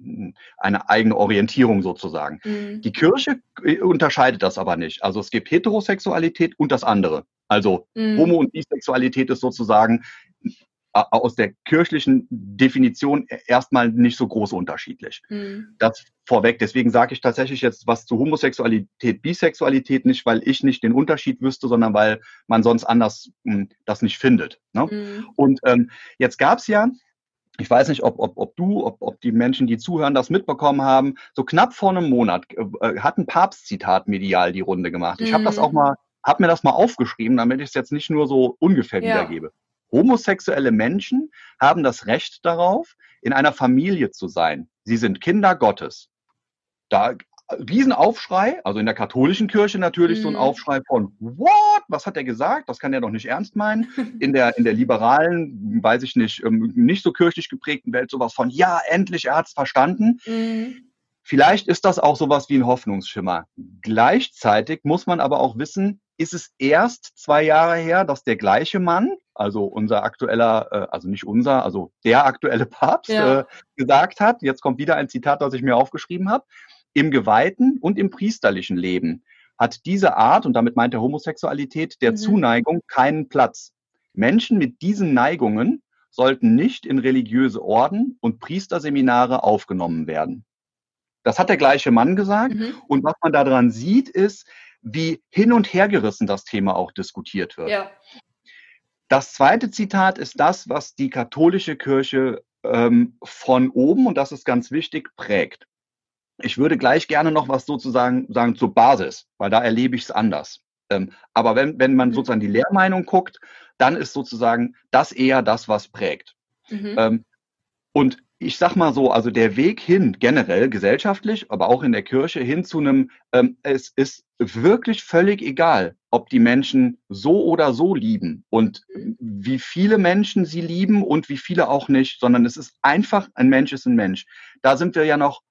eine eigene Orientierung sozusagen. Mhm. Die Kirche äh, unterscheidet das aber nicht. Also es gibt Heterosexualität und das andere. Also mhm. Homo- und Bisexualität ist sozusagen aus der kirchlichen Definition erstmal nicht so groß unterschiedlich. Mhm. Das vorweg. Deswegen sage ich tatsächlich jetzt was zu Homosexualität, Bisexualität nicht, weil ich nicht den Unterschied wüsste, sondern weil man sonst anders mh, hm, das nicht findet. Ne? Mhm. Und ähm, jetzt gab es ja ich weiß nicht, ob, ob, ob du, ob, ob die Menschen, die zuhören, das mitbekommen haben. So knapp vor einem Monat äh, hat ein Papstzitat medial die Runde gemacht. Ich habe das mhm. auch mal, habe mir das mal aufgeschrieben, damit ich es jetzt nicht nur so ungefähr ja. wiedergebe. Homosexuelle Menschen haben das Recht darauf, in einer Familie zu sein. Sie sind Kinder Gottes. Da Riesenaufschrei, also in der katholischen Kirche natürlich mhm. so ein mhm. Aufschrei von What? Was hat er gesagt? Das kann er doch nicht ernst meinen. In der, in der liberalen, weiß ich nicht, ähm, nicht so kirchlich geprägten Welt sowas von Ja, endlich, er hat es verstanden. Mhm. Vielleicht ist das auch sowas wie ein Hoffnungsschimmer. Gleichzeitig muss man aber auch wissen, ist es erst zwei Jahre her, dass der gleiche Mann, also unser aktueller, äh, also nicht unser, also der aktuelle Papst ja. äh, gesagt hat, jetzt kommt wieder ein Zitat, das ich mir aufgeschrieben habe, im geweihten und im priesterlichen Leben hat diese Art, und damit meint er Homosexualität, der mhm. Zuneigung keinen Platz. Menschen mit diesen Neigungen sollten nicht in religiöse Orden und Priesterseminare aufgenommen werden. Das hat der gleiche Mann gesagt. Mhm. Und was man daran sieht, ist, wie hin und her gerissen das Thema auch diskutiert wird. Ja. Das zweite Zitat ist das, was die katholische Kirche ähm, von oben, und das ist ganz wichtig, prägt. Ich würde gleich gerne noch was sozusagen sagen zur Basis, weil da erlebe ich es anders. Ähm, aber wenn, wenn man mhm. sozusagen die Lehrmeinung guckt, dann ist sozusagen das eher das, was prägt. Mhm. Ähm, und ich sag mal so, also der Weg hin, generell gesellschaftlich, aber auch in der Kirche, hin zu einem, ähm, es ist wirklich völlig egal, ob die Menschen so oder so lieben und wie viele Menschen sie lieben und wie viele auch nicht, sondern es ist einfach, ein Mensch ist ein Mensch. Da sind wir ja noch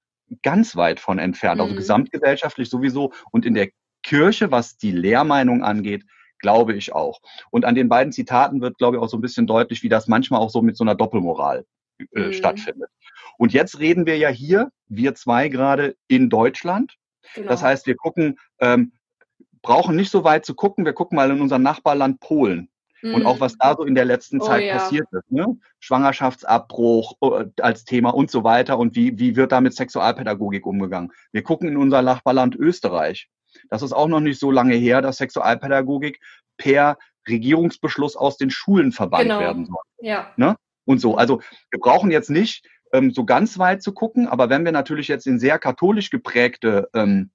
ganz weit von entfernt, also mhm. gesamtgesellschaftlich sowieso und in der Kirche, was die Lehrmeinung angeht, glaube ich auch. Und an den beiden Zitaten wird, glaube ich, auch so ein bisschen deutlich, wie das manchmal auch so mit so einer Doppelmoral mhm. stattfindet. Und jetzt reden wir ja hier, wir zwei gerade in Deutschland. Genau. Das heißt, wir gucken, ähm, brauchen nicht so weit zu gucken, wir gucken mal in unser Nachbarland Polen. Mhm. Und auch was da so in der letzten oh, Zeit ja. passiert ist. Ne? Schwangerschaftsabbruch äh, als Thema und so weiter. Und wie, wie wird da mit Sexualpädagogik umgegangen? Wir gucken in unser Nachbarland Österreich. Das ist auch noch nicht so lange her, dass Sexualpädagogik per Regierungsbeschluss aus den Schulen verbannt genau. werden soll. Ja. Ne? Und so. Also wir brauchen jetzt nicht ähm, so ganz weit zu gucken, aber wenn wir natürlich jetzt in sehr katholisch geprägte ähm,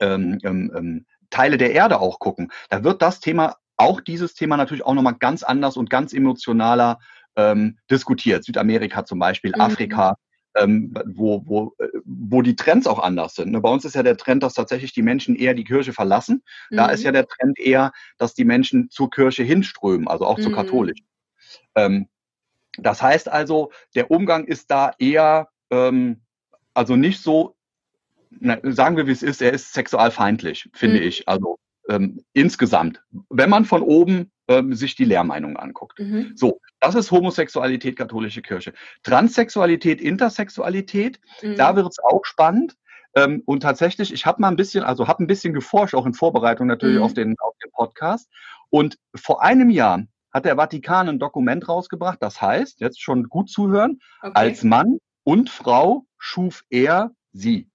ähm, ähm, ähm, Teile der Erde auch gucken, da wird das Thema, auch dieses Thema natürlich auch nochmal ganz anders und ganz emotionaler ähm, diskutiert. Südamerika zum Beispiel, mhm. Afrika, ähm, wo, wo, äh, wo die Trends auch anders sind. Ne? Bei uns ist ja der Trend, dass tatsächlich die Menschen eher die Kirche verlassen. Mhm. Da ist ja der Trend eher, dass die Menschen zur Kirche hinströmen, also auch mhm. zur katholisch. Ähm, das heißt also, der Umgang ist da eher, ähm, also nicht so, na, sagen wir wie es ist, er ist sexualfeindlich, finde mhm. ich. Also ähm, insgesamt, wenn man von oben ähm, sich die Lehrmeinung anguckt. Mhm. So, das ist Homosexualität, katholische Kirche. Transsexualität, Intersexualität, mhm. da wird es auch spannend. Ähm, und tatsächlich, ich habe mal ein bisschen, also habe ein bisschen geforscht, auch in Vorbereitung natürlich mhm. auf, den, auf den Podcast. Und vor einem Jahr hat der Vatikan ein Dokument rausgebracht, das heißt, jetzt schon gut zuhören, okay. als Mann und Frau schuf er sie.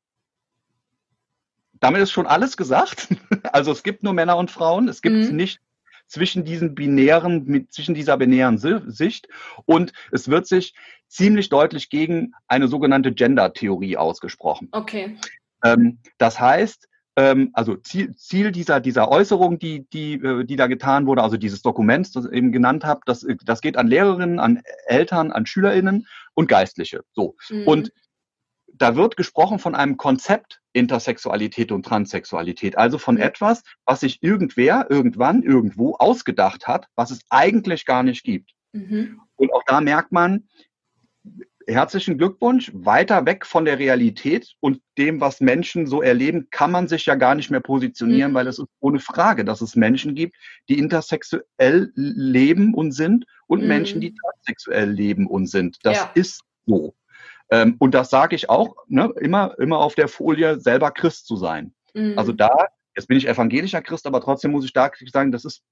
Damit ist schon alles gesagt. Also es gibt nur Männer und Frauen, es gibt mhm. nicht zwischen diesen binären, mit, zwischen dieser binären Sicht und es wird sich ziemlich deutlich gegen eine sogenannte Gender-Theorie ausgesprochen. Okay. Ähm, das heißt, also Ziel, Ziel dieser, dieser Äußerung, die, die, äh, die da getan wurde, also dieses Dokument, das ich eben genannt habe, das, das geht an Lehrerinnen, an Eltern, an SchülerInnen und Geistliche. So. Mhm. Und da wird gesprochen von einem Konzept Intersexualität und Transsexualität, also von mhm. etwas, was sich irgendwer, irgendwann, irgendwo ausgedacht hat, was es eigentlich gar nicht gibt. Mhm. Und auch da merkt man, herzlichen Glückwunsch. Weiter weg von der Realität und dem, was Menschen so erleben, kann man sich ja gar nicht mehr positionieren, mhm. weil es ist ohne Frage, dass es Menschen gibt, die intersexuell leben und sind und mhm. Menschen, die transsexuell leben und sind. Das ja. ist so. Ähm, und das sage ich auch, ne, immer, immer auf der Folie, selber Christ zu sein. Mhm. Also da, jetzt bin ich evangelischer Christ, aber trotzdem muss ich da sagen, das ist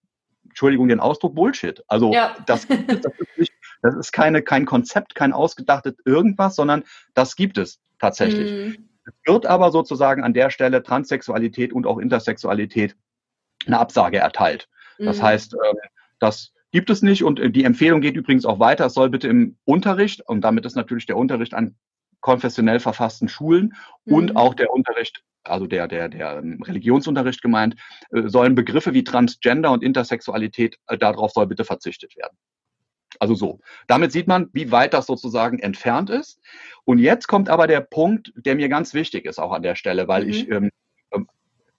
Entschuldigung den Ausdruck, Bullshit. Also ja. das, das, ist nicht, das ist keine, kein Konzept, kein ausgedachtes irgendwas, sondern das gibt es tatsächlich. Mhm. Es wird aber sozusagen an der Stelle Transsexualität und auch Intersexualität eine Absage erteilt. Das mhm. heißt, ähm, das gibt es nicht und die Empfehlung geht übrigens auch weiter. Es soll bitte im Unterricht, und damit ist natürlich der Unterricht an konfessionell verfassten Schulen mhm. und auch der Unterricht, also der, der, der ähm, Religionsunterricht gemeint, äh, sollen Begriffe wie Transgender und Intersexualität, äh, darauf soll bitte verzichtet werden. Also so. Damit sieht man, wie weit das sozusagen entfernt ist. Und jetzt kommt aber der Punkt, der mir ganz wichtig ist auch an der Stelle, weil mhm. ich ähm, ähm,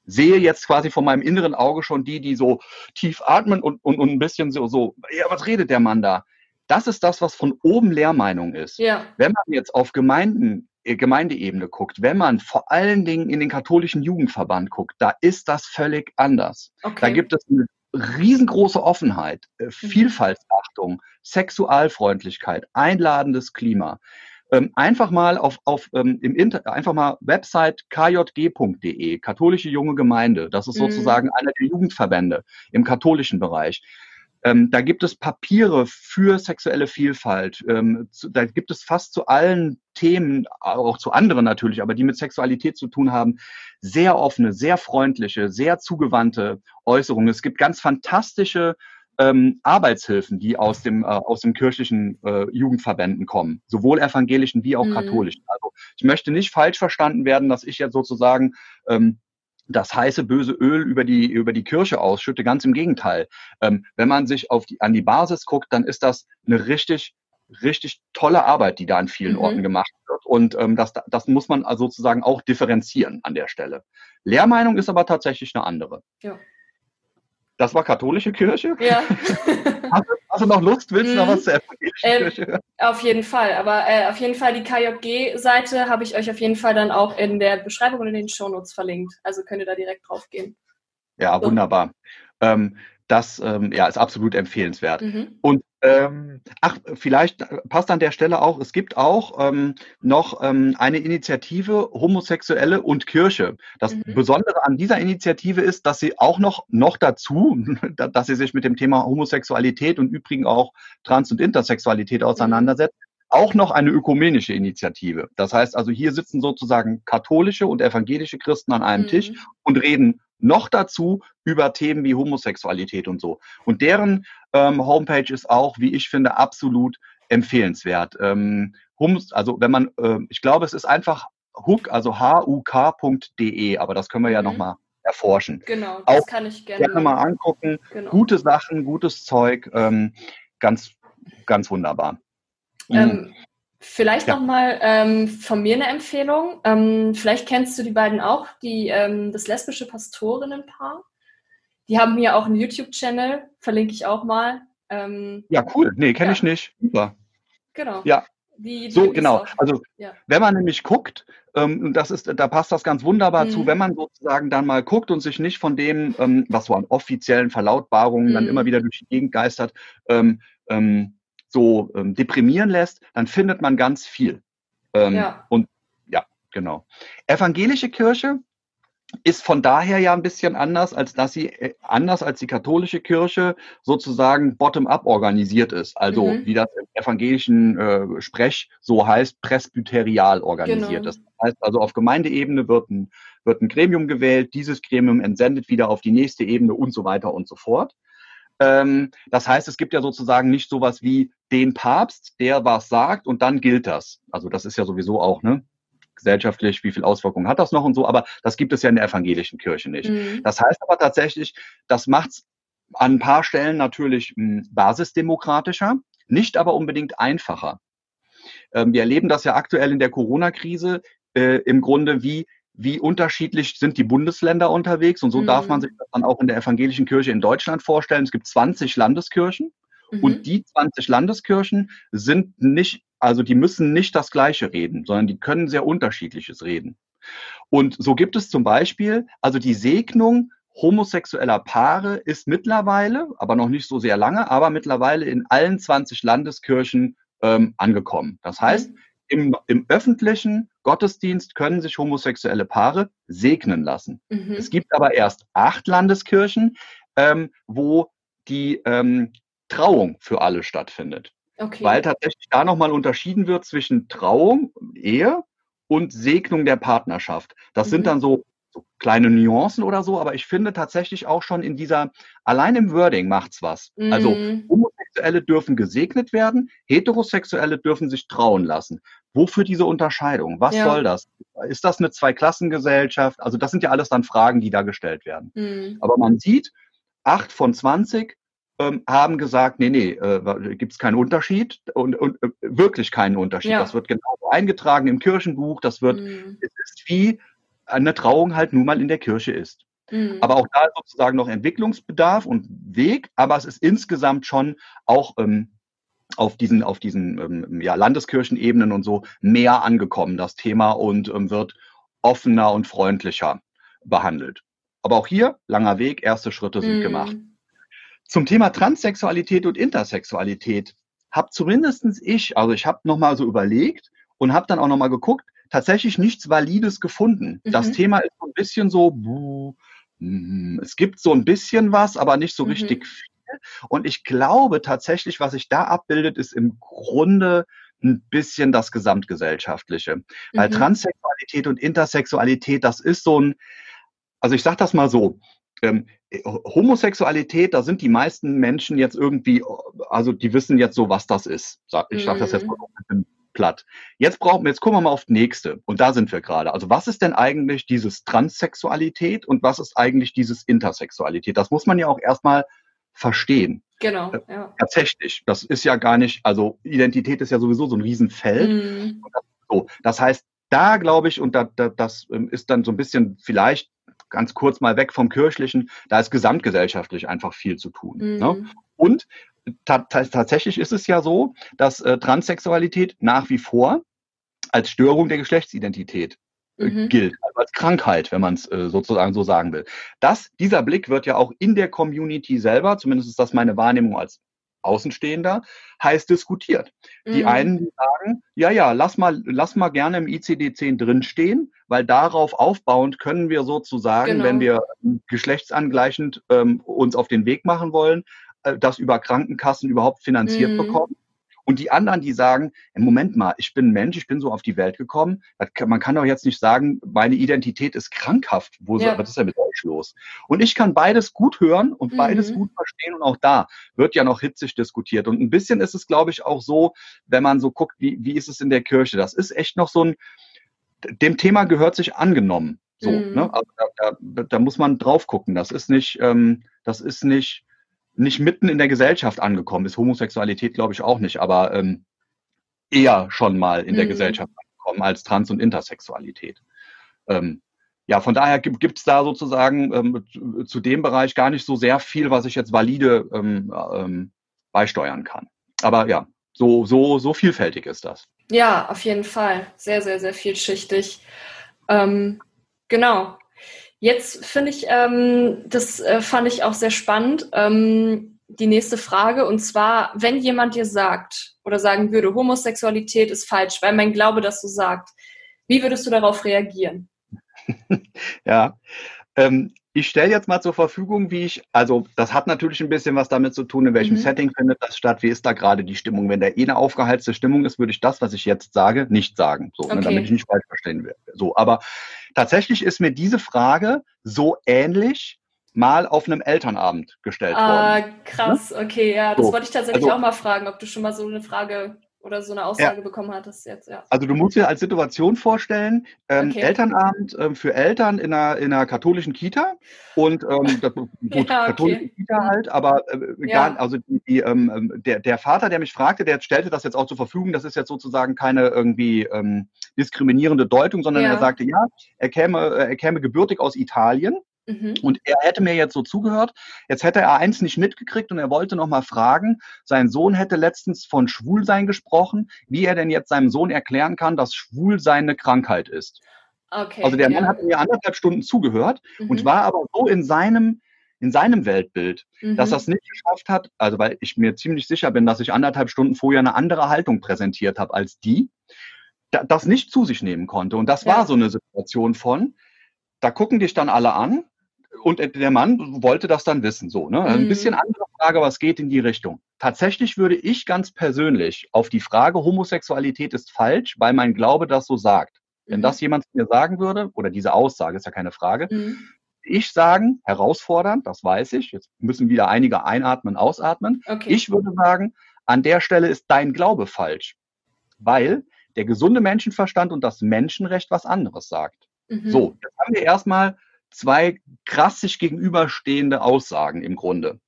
sehe jetzt quasi von meinem inneren Auge schon die, die so tief atmen und, und, und ein bisschen so, so, ja, was redet der Mann da? Das ist das, was von oben Lehrmeinung ist. Ja. Wenn man jetzt auf Gemeinden, äh, Gemeindeebene guckt, wenn man vor allen Dingen in den katholischen Jugendverband guckt, da ist das völlig anders. Okay. Da gibt es eine riesengroße Offenheit, äh, mhm. Vielfaltsachtung, Sexualfreundlichkeit, einladendes Klima. Ähm, einfach mal auf, auf ähm, im Inter einfach mal Website kjg.de, katholische junge Gemeinde. Das ist mhm. sozusagen einer der Jugendverbände im katholischen Bereich. Ähm, da gibt es Papiere für sexuelle Vielfalt. Ähm, zu, da gibt es fast zu allen Themen, auch zu anderen natürlich, aber die mit Sexualität zu tun haben, sehr offene, sehr freundliche, sehr zugewandte Äußerungen. Es gibt ganz fantastische ähm, Arbeitshilfen, die aus dem, äh, aus dem kirchlichen äh, Jugendverbänden kommen, sowohl evangelischen wie auch mhm. katholischen. Also ich möchte nicht falsch verstanden werden, dass ich jetzt sozusagen ähm, das heiße böse Öl über die über die Kirche ausschütte. Ganz im Gegenteil. Ähm, wenn man sich auf die an die Basis guckt, dann ist das eine richtig richtig tolle Arbeit, die da an vielen mhm. Orten gemacht wird. Und ähm, das, das muss man also sozusagen auch differenzieren an der Stelle. Lehrmeinung ist aber tatsächlich eine andere. Ja. Das war katholische Kirche? Ja. hast, du, hast, du, noch Lust? Willst du noch mhm. was zur evangelischen ähm, Kirche Auf jeden Fall. Aber äh, auf jeden Fall die KJG-Seite habe ich euch auf jeden Fall dann auch in der Beschreibung und in den Shownotes verlinkt. Also könnt ihr da direkt drauf gehen. Ja, so. wunderbar. Ähm, das ähm, ja, ist absolut empfehlenswert. Mhm. Und ähm, ach, vielleicht passt an der Stelle auch, es gibt auch ähm, noch ähm, eine Initiative Homosexuelle und Kirche. Das mhm. Besondere an dieser Initiative ist, dass sie auch noch, noch dazu, dass sie sich mit dem Thema Homosexualität und übrigens auch Trans- und Intersexualität auseinandersetzt, auch noch eine ökumenische Initiative. Das heißt also, hier sitzen sozusagen katholische und evangelische Christen an einem mhm. Tisch und reden noch dazu über Themen wie Homosexualität und so. Und deren ähm, Homepage ist auch, wie ich finde, absolut empfehlenswert. Ähm, Hums, also wenn man, äh, ich glaube, es ist einfach hook, also huk.de, aber das können wir ja mhm. nochmal erforschen. Genau, das auch kann ich gerne, gerne mal angucken. Genau. Gute Sachen, gutes Zeug, ähm, ganz, ganz wunderbar. Ähm, mhm. Vielleicht ja. nochmal ähm, von mir eine Empfehlung. Ähm, vielleicht kennst du die beiden auch, die, ähm, das lesbische Pastorinnenpaar. Die haben hier auch einen YouTube-Channel, verlinke ich auch mal. Ähm, ja, cool. Nee, kenne ja. ich nicht. Super. Genau. Ja. Die, die so, genau. Also, ja. wenn man nämlich guckt, ähm, das ist, da passt das ganz wunderbar mhm. zu, wenn man sozusagen dann mal guckt und sich nicht von dem, ähm, was so an offiziellen Verlautbarungen mhm. dann immer wieder durch die Gegend geistert, ähm, so deprimieren lässt, dann findet man ganz viel. Ja. Und ja, genau. Evangelische Kirche ist von daher ja ein bisschen anders, als dass sie äh, anders als die katholische Kirche sozusagen bottom-up organisiert ist. Also mhm. wie das im evangelischen äh, Sprech so heißt, presbyterial organisiert genau. ist. Das heißt also auf Gemeindeebene wird ein, wird ein Gremium gewählt, dieses Gremium entsendet wieder auf die nächste Ebene und so weiter und so fort. Ähm, das heißt, es gibt ja sozusagen nicht sowas wie den Papst, der was sagt und dann gilt das. Also das ist ja sowieso auch, ne? Gesellschaftlich, wie viel Auswirkungen hat das noch und so, aber das gibt es ja in der evangelischen Kirche nicht. Mhm. Das heißt aber tatsächlich, das macht es an ein paar Stellen natürlich mh, hm, basisdemokratischer, nicht aber unbedingt einfacher. Ähm, wir erleben das ja aktuell in der Corona-Krise äh, im Grunde, wie wie unterschiedlich sind die Bundesländer unterwegs. Und so mhm. darf man mhm. sich das dann auch in der evangelischen Kirche in Deutschland vorstellen. Es gibt 20 Landeskirchen mhm. und die 20 Landeskirchen sind nicht, also die müssen nicht das Gleiche reden, sondern die können sehr unterschiedliches reden. Und so gibt es zum Beispiel, also die Segnung homosexueller Paare ist mittlerweile, aber noch nicht so sehr lange, aber mittlerweile in allen 20 Landeskirchen ähm, angekommen. Das heißt, mhm im, im öffentlichen Gottesdienst können sich homosexuelle Paare segnen lassen. Mhm. Es gibt aber erst acht Landeskirchen, ähm, wo die ähm, Trauung für alle stattfindet. Okay. Weil tatsächlich da nochmal unterschieden wird zwischen Trauung, Ehe und Segnung der Partnerschaft. Das mhm. sind dann so, so, kleine Nuancen oder so, aber ich finde tatsächlich auch schon in dieser, allein im Wording macht's was. Also mhm. Also Homosexuelle dürfen gesegnet werden, Heterosexuelle dürfen sich trauen lassen. Wofür diese Unterscheidung? Was ja. soll das? Ist das eine Zweiklassengesellschaft? Also das sind ja alles dann Fragen, die da gestellt werden. Mhm. Aber man sieht, acht von 20 ähm, haben gesagt, nee, nee, äh, gibt es keinen Unterschied und, und äh, wirklich keinen Unterschied. Ja. Das wird genauso eingetragen im Kirchenbuch, das wird, mhm. es ist wie eine Trauung halt nun mal in der Kirche ist. Mhm. Aber auch da ist sozusagen noch Entwicklungsbedarf und Weg, aber es ist insgesamt schon auch ähm, auf diesen, auf diesen ähm, ja, Landeskirchenebenen und so mehr angekommen, das Thema, und ähm, wird offener und freundlicher behandelt. Aber auch hier, langer Weg, erste Schritte sind mm. gemacht. Zum Thema Transsexualität und Intersexualität habe zumindest ich, also ich habe nochmal so überlegt und habe dann auch nochmal geguckt, tatsächlich nichts Valides gefunden. Mhm. Das Thema ist so ein bisschen so, buh, mm, es gibt so ein bisschen was, aber nicht so mhm. richtig viel. Und ich glaube tatsächlich, was sich da abbildet, ist im Grunde ein bisschen das Gesamtgesellschaftliche. Mhm. Weil Transsexualität und Intersexualität, das ist so ein, also ich sage das mal so, ähm, Homosexualität, da sind die meisten Menschen jetzt irgendwie, also die wissen jetzt so, was das ist. Ich sage das jetzt mal mhm. bisschen platt. Jetzt brauchen wir, jetzt gucken wir mal auf die nächste. Und da sind wir gerade. Also was ist denn eigentlich dieses Transsexualität und was ist eigentlich dieses Intersexualität? Das muss man ja auch erstmal verstehen. Genau, äh, ja. Tatsächlich. Das ist ja gar nicht, also Identität ist ja sowieso so ein Riesenfeld. Mhm. So, das heißt, da glaube ich, und da, da, das ähm, ist dann so ein bisschen vielleicht ganz kurz mal weg vom Kirchlichen, da ist gesamtgesellschaftlich einfach viel zu tun. Ne? Mhm. Ne? Und tatsächlich ist es ja so, dass äh, Transsexualität nach wie vor als Störung der Geschlechtsidentität äh, mhm. gilt, also als Krankheit, wenn man es äh, sozusagen so sagen will. Das, dieser Blick wird ja auch in der Community selber, zumindest ist das meine Wahrnehmung als Außenstehender, heiß diskutiert. Mhm. Die einen die sagen, ja, ja, lass mal, lass mal gerne im ICD-10 drinstehen, weil darauf aufbauend können wir sozusagen, genau. wenn wir geschlechtsangleichend ähm, uns auf den Weg machen wollen, äh, das über Krankenkassen überhaupt finanziert mhm. bekommen. Und die anderen, die sagen, Moment mal, ich bin ein Mensch, ich bin so auf die Welt gekommen. man kann doch jetzt nicht sagen, meine Identität ist krankhaft. Wo ja. was ist denn mit euch los? Und ich kann beides gut hören und beides mhm. gut verstehen. Und auch da wird ja noch hitzig diskutiert. Und ein bisschen ist es, glaube ich, auch so, wenn man so guckt, wie, wie ist es in der Kirche? Das ist echt noch so ein, dem Thema gehört sich angenommen. So, mhm. ne? also da, da, da, muss man drauf gucken. Das ist nicht, ähm, das ist nicht nicht mitten in der Gesellschaft angekommen ist. Homosexualität glaube ich auch nicht, aber ähm, eher schon mal in der mhm. Gesellschaft angekommen als Trans- und Intersexualität. Ähm, ja, von daher gibt es da sozusagen ähm, zu dem Bereich gar nicht so sehr viel, was ich jetzt valide ähm, ähm, beisteuern kann. Aber ja, so, so, so vielfältig ist das. Ja, auf jeden Fall. Sehr, sehr, sehr vielschichtig. Ähm, genau. Jetzt finde ich, ähm, das äh, fand ich auch sehr spannend, ähm, die nächste Frage. Und zwar, wenn jemand dir sagt oder sagen würde, Homosexualität ist falsch, weil mein Glaube das so sagt, wie würdest du darauf reagieren? ja, ähm, ich stelle jetzt mal zur Verfügung, wie ich, also das hat natürlich ein bisschen was damit zu tun, in welchem mhm. Setting findet das statt, wie ist da gerade die Stimmung. Wenn da eh eine aufgeheizte Stimmung ist, würde ich das, was ich jetzt sage, nicht sagen, so, ne, okay. damit ich nicht falsch verstehen werde. So, aber tatsächlich ist mir diese Frage so ähnlich mal auf einem Elternabend gestellt ah, worden. Ah, krass, okay, ja, das so. wollte ich tatsächlich also, auch mal fragen, ob du schon mal so eine Frage oder so eine Aussage ja. bekommen hattest jetzt, ja. Also du musst dir als Situation vorstellen, ähm, okay. Elternabend ähm, für Eltern in einer, in einer katholischen Kita und ähm, das, gut, ja, okay. katholische Kita halt, aber äh, ja. gar, also die, die, ähm, ähm, der, der Vater, der mich fragte, der stellte das jetzt auch zur Verfügung, das ist jetzt sozusagen keine irgendwie ähm, diskriminierende Deutung, sondern er sagte, ja, er käme, äh, er käme gebürtig aus Italien Mhm. Und er hätte mir jetzt so zugehört. Jetzt hätte er eins nicht mitgekriegt und er wollte noch mal fragen. Sein Sohn hätte letztens von Schwulsein gesprochen, wie er denn jetzt seinem Sohn erklären kann, dass Schwulsein eine Krankheit ist. Okay, also der ja. Mann hat mir anderthalb Stunden zugehört mhm. und war aber so in seinem in seinem Weltbild, mhm. dass es nicht geschafft hat, also weil ich mir ziemlich sicher bin, dass ich anderthalb Stunden vorher eine andere Haltung präsentiert habe als die, das nicht zu sich nehmen konnte. Und das ja. war so eine Situation von, da gucken dich dann alle an und der Mann wollte das dann wissen, so, ne? Ein mhm. bisschen andere Frage, aber es geht in die Richtung. Tatsächlich würde ich ganz persönlich auf die Frage Homosexualität ist falsch, weil mein Glaube das so sagt. Mhm. Wenn das jemand mir sagen würde, oder diese Aussage ist ja keine Frage, mhm. ich sagen, herausfordernd, das weiß ich, jetzt müssen wieder einige einatmen, ausatmen. Okay. Ich würde sagen, an der Stelle ist dein Glaube falsch, weil der gesunde Menschenverstand und das Menschenrecht was anderes sagt. Mhm. So, jetzt haben wir erstmal zwei krass sich gegenüberstehende Aussagen im Grunde.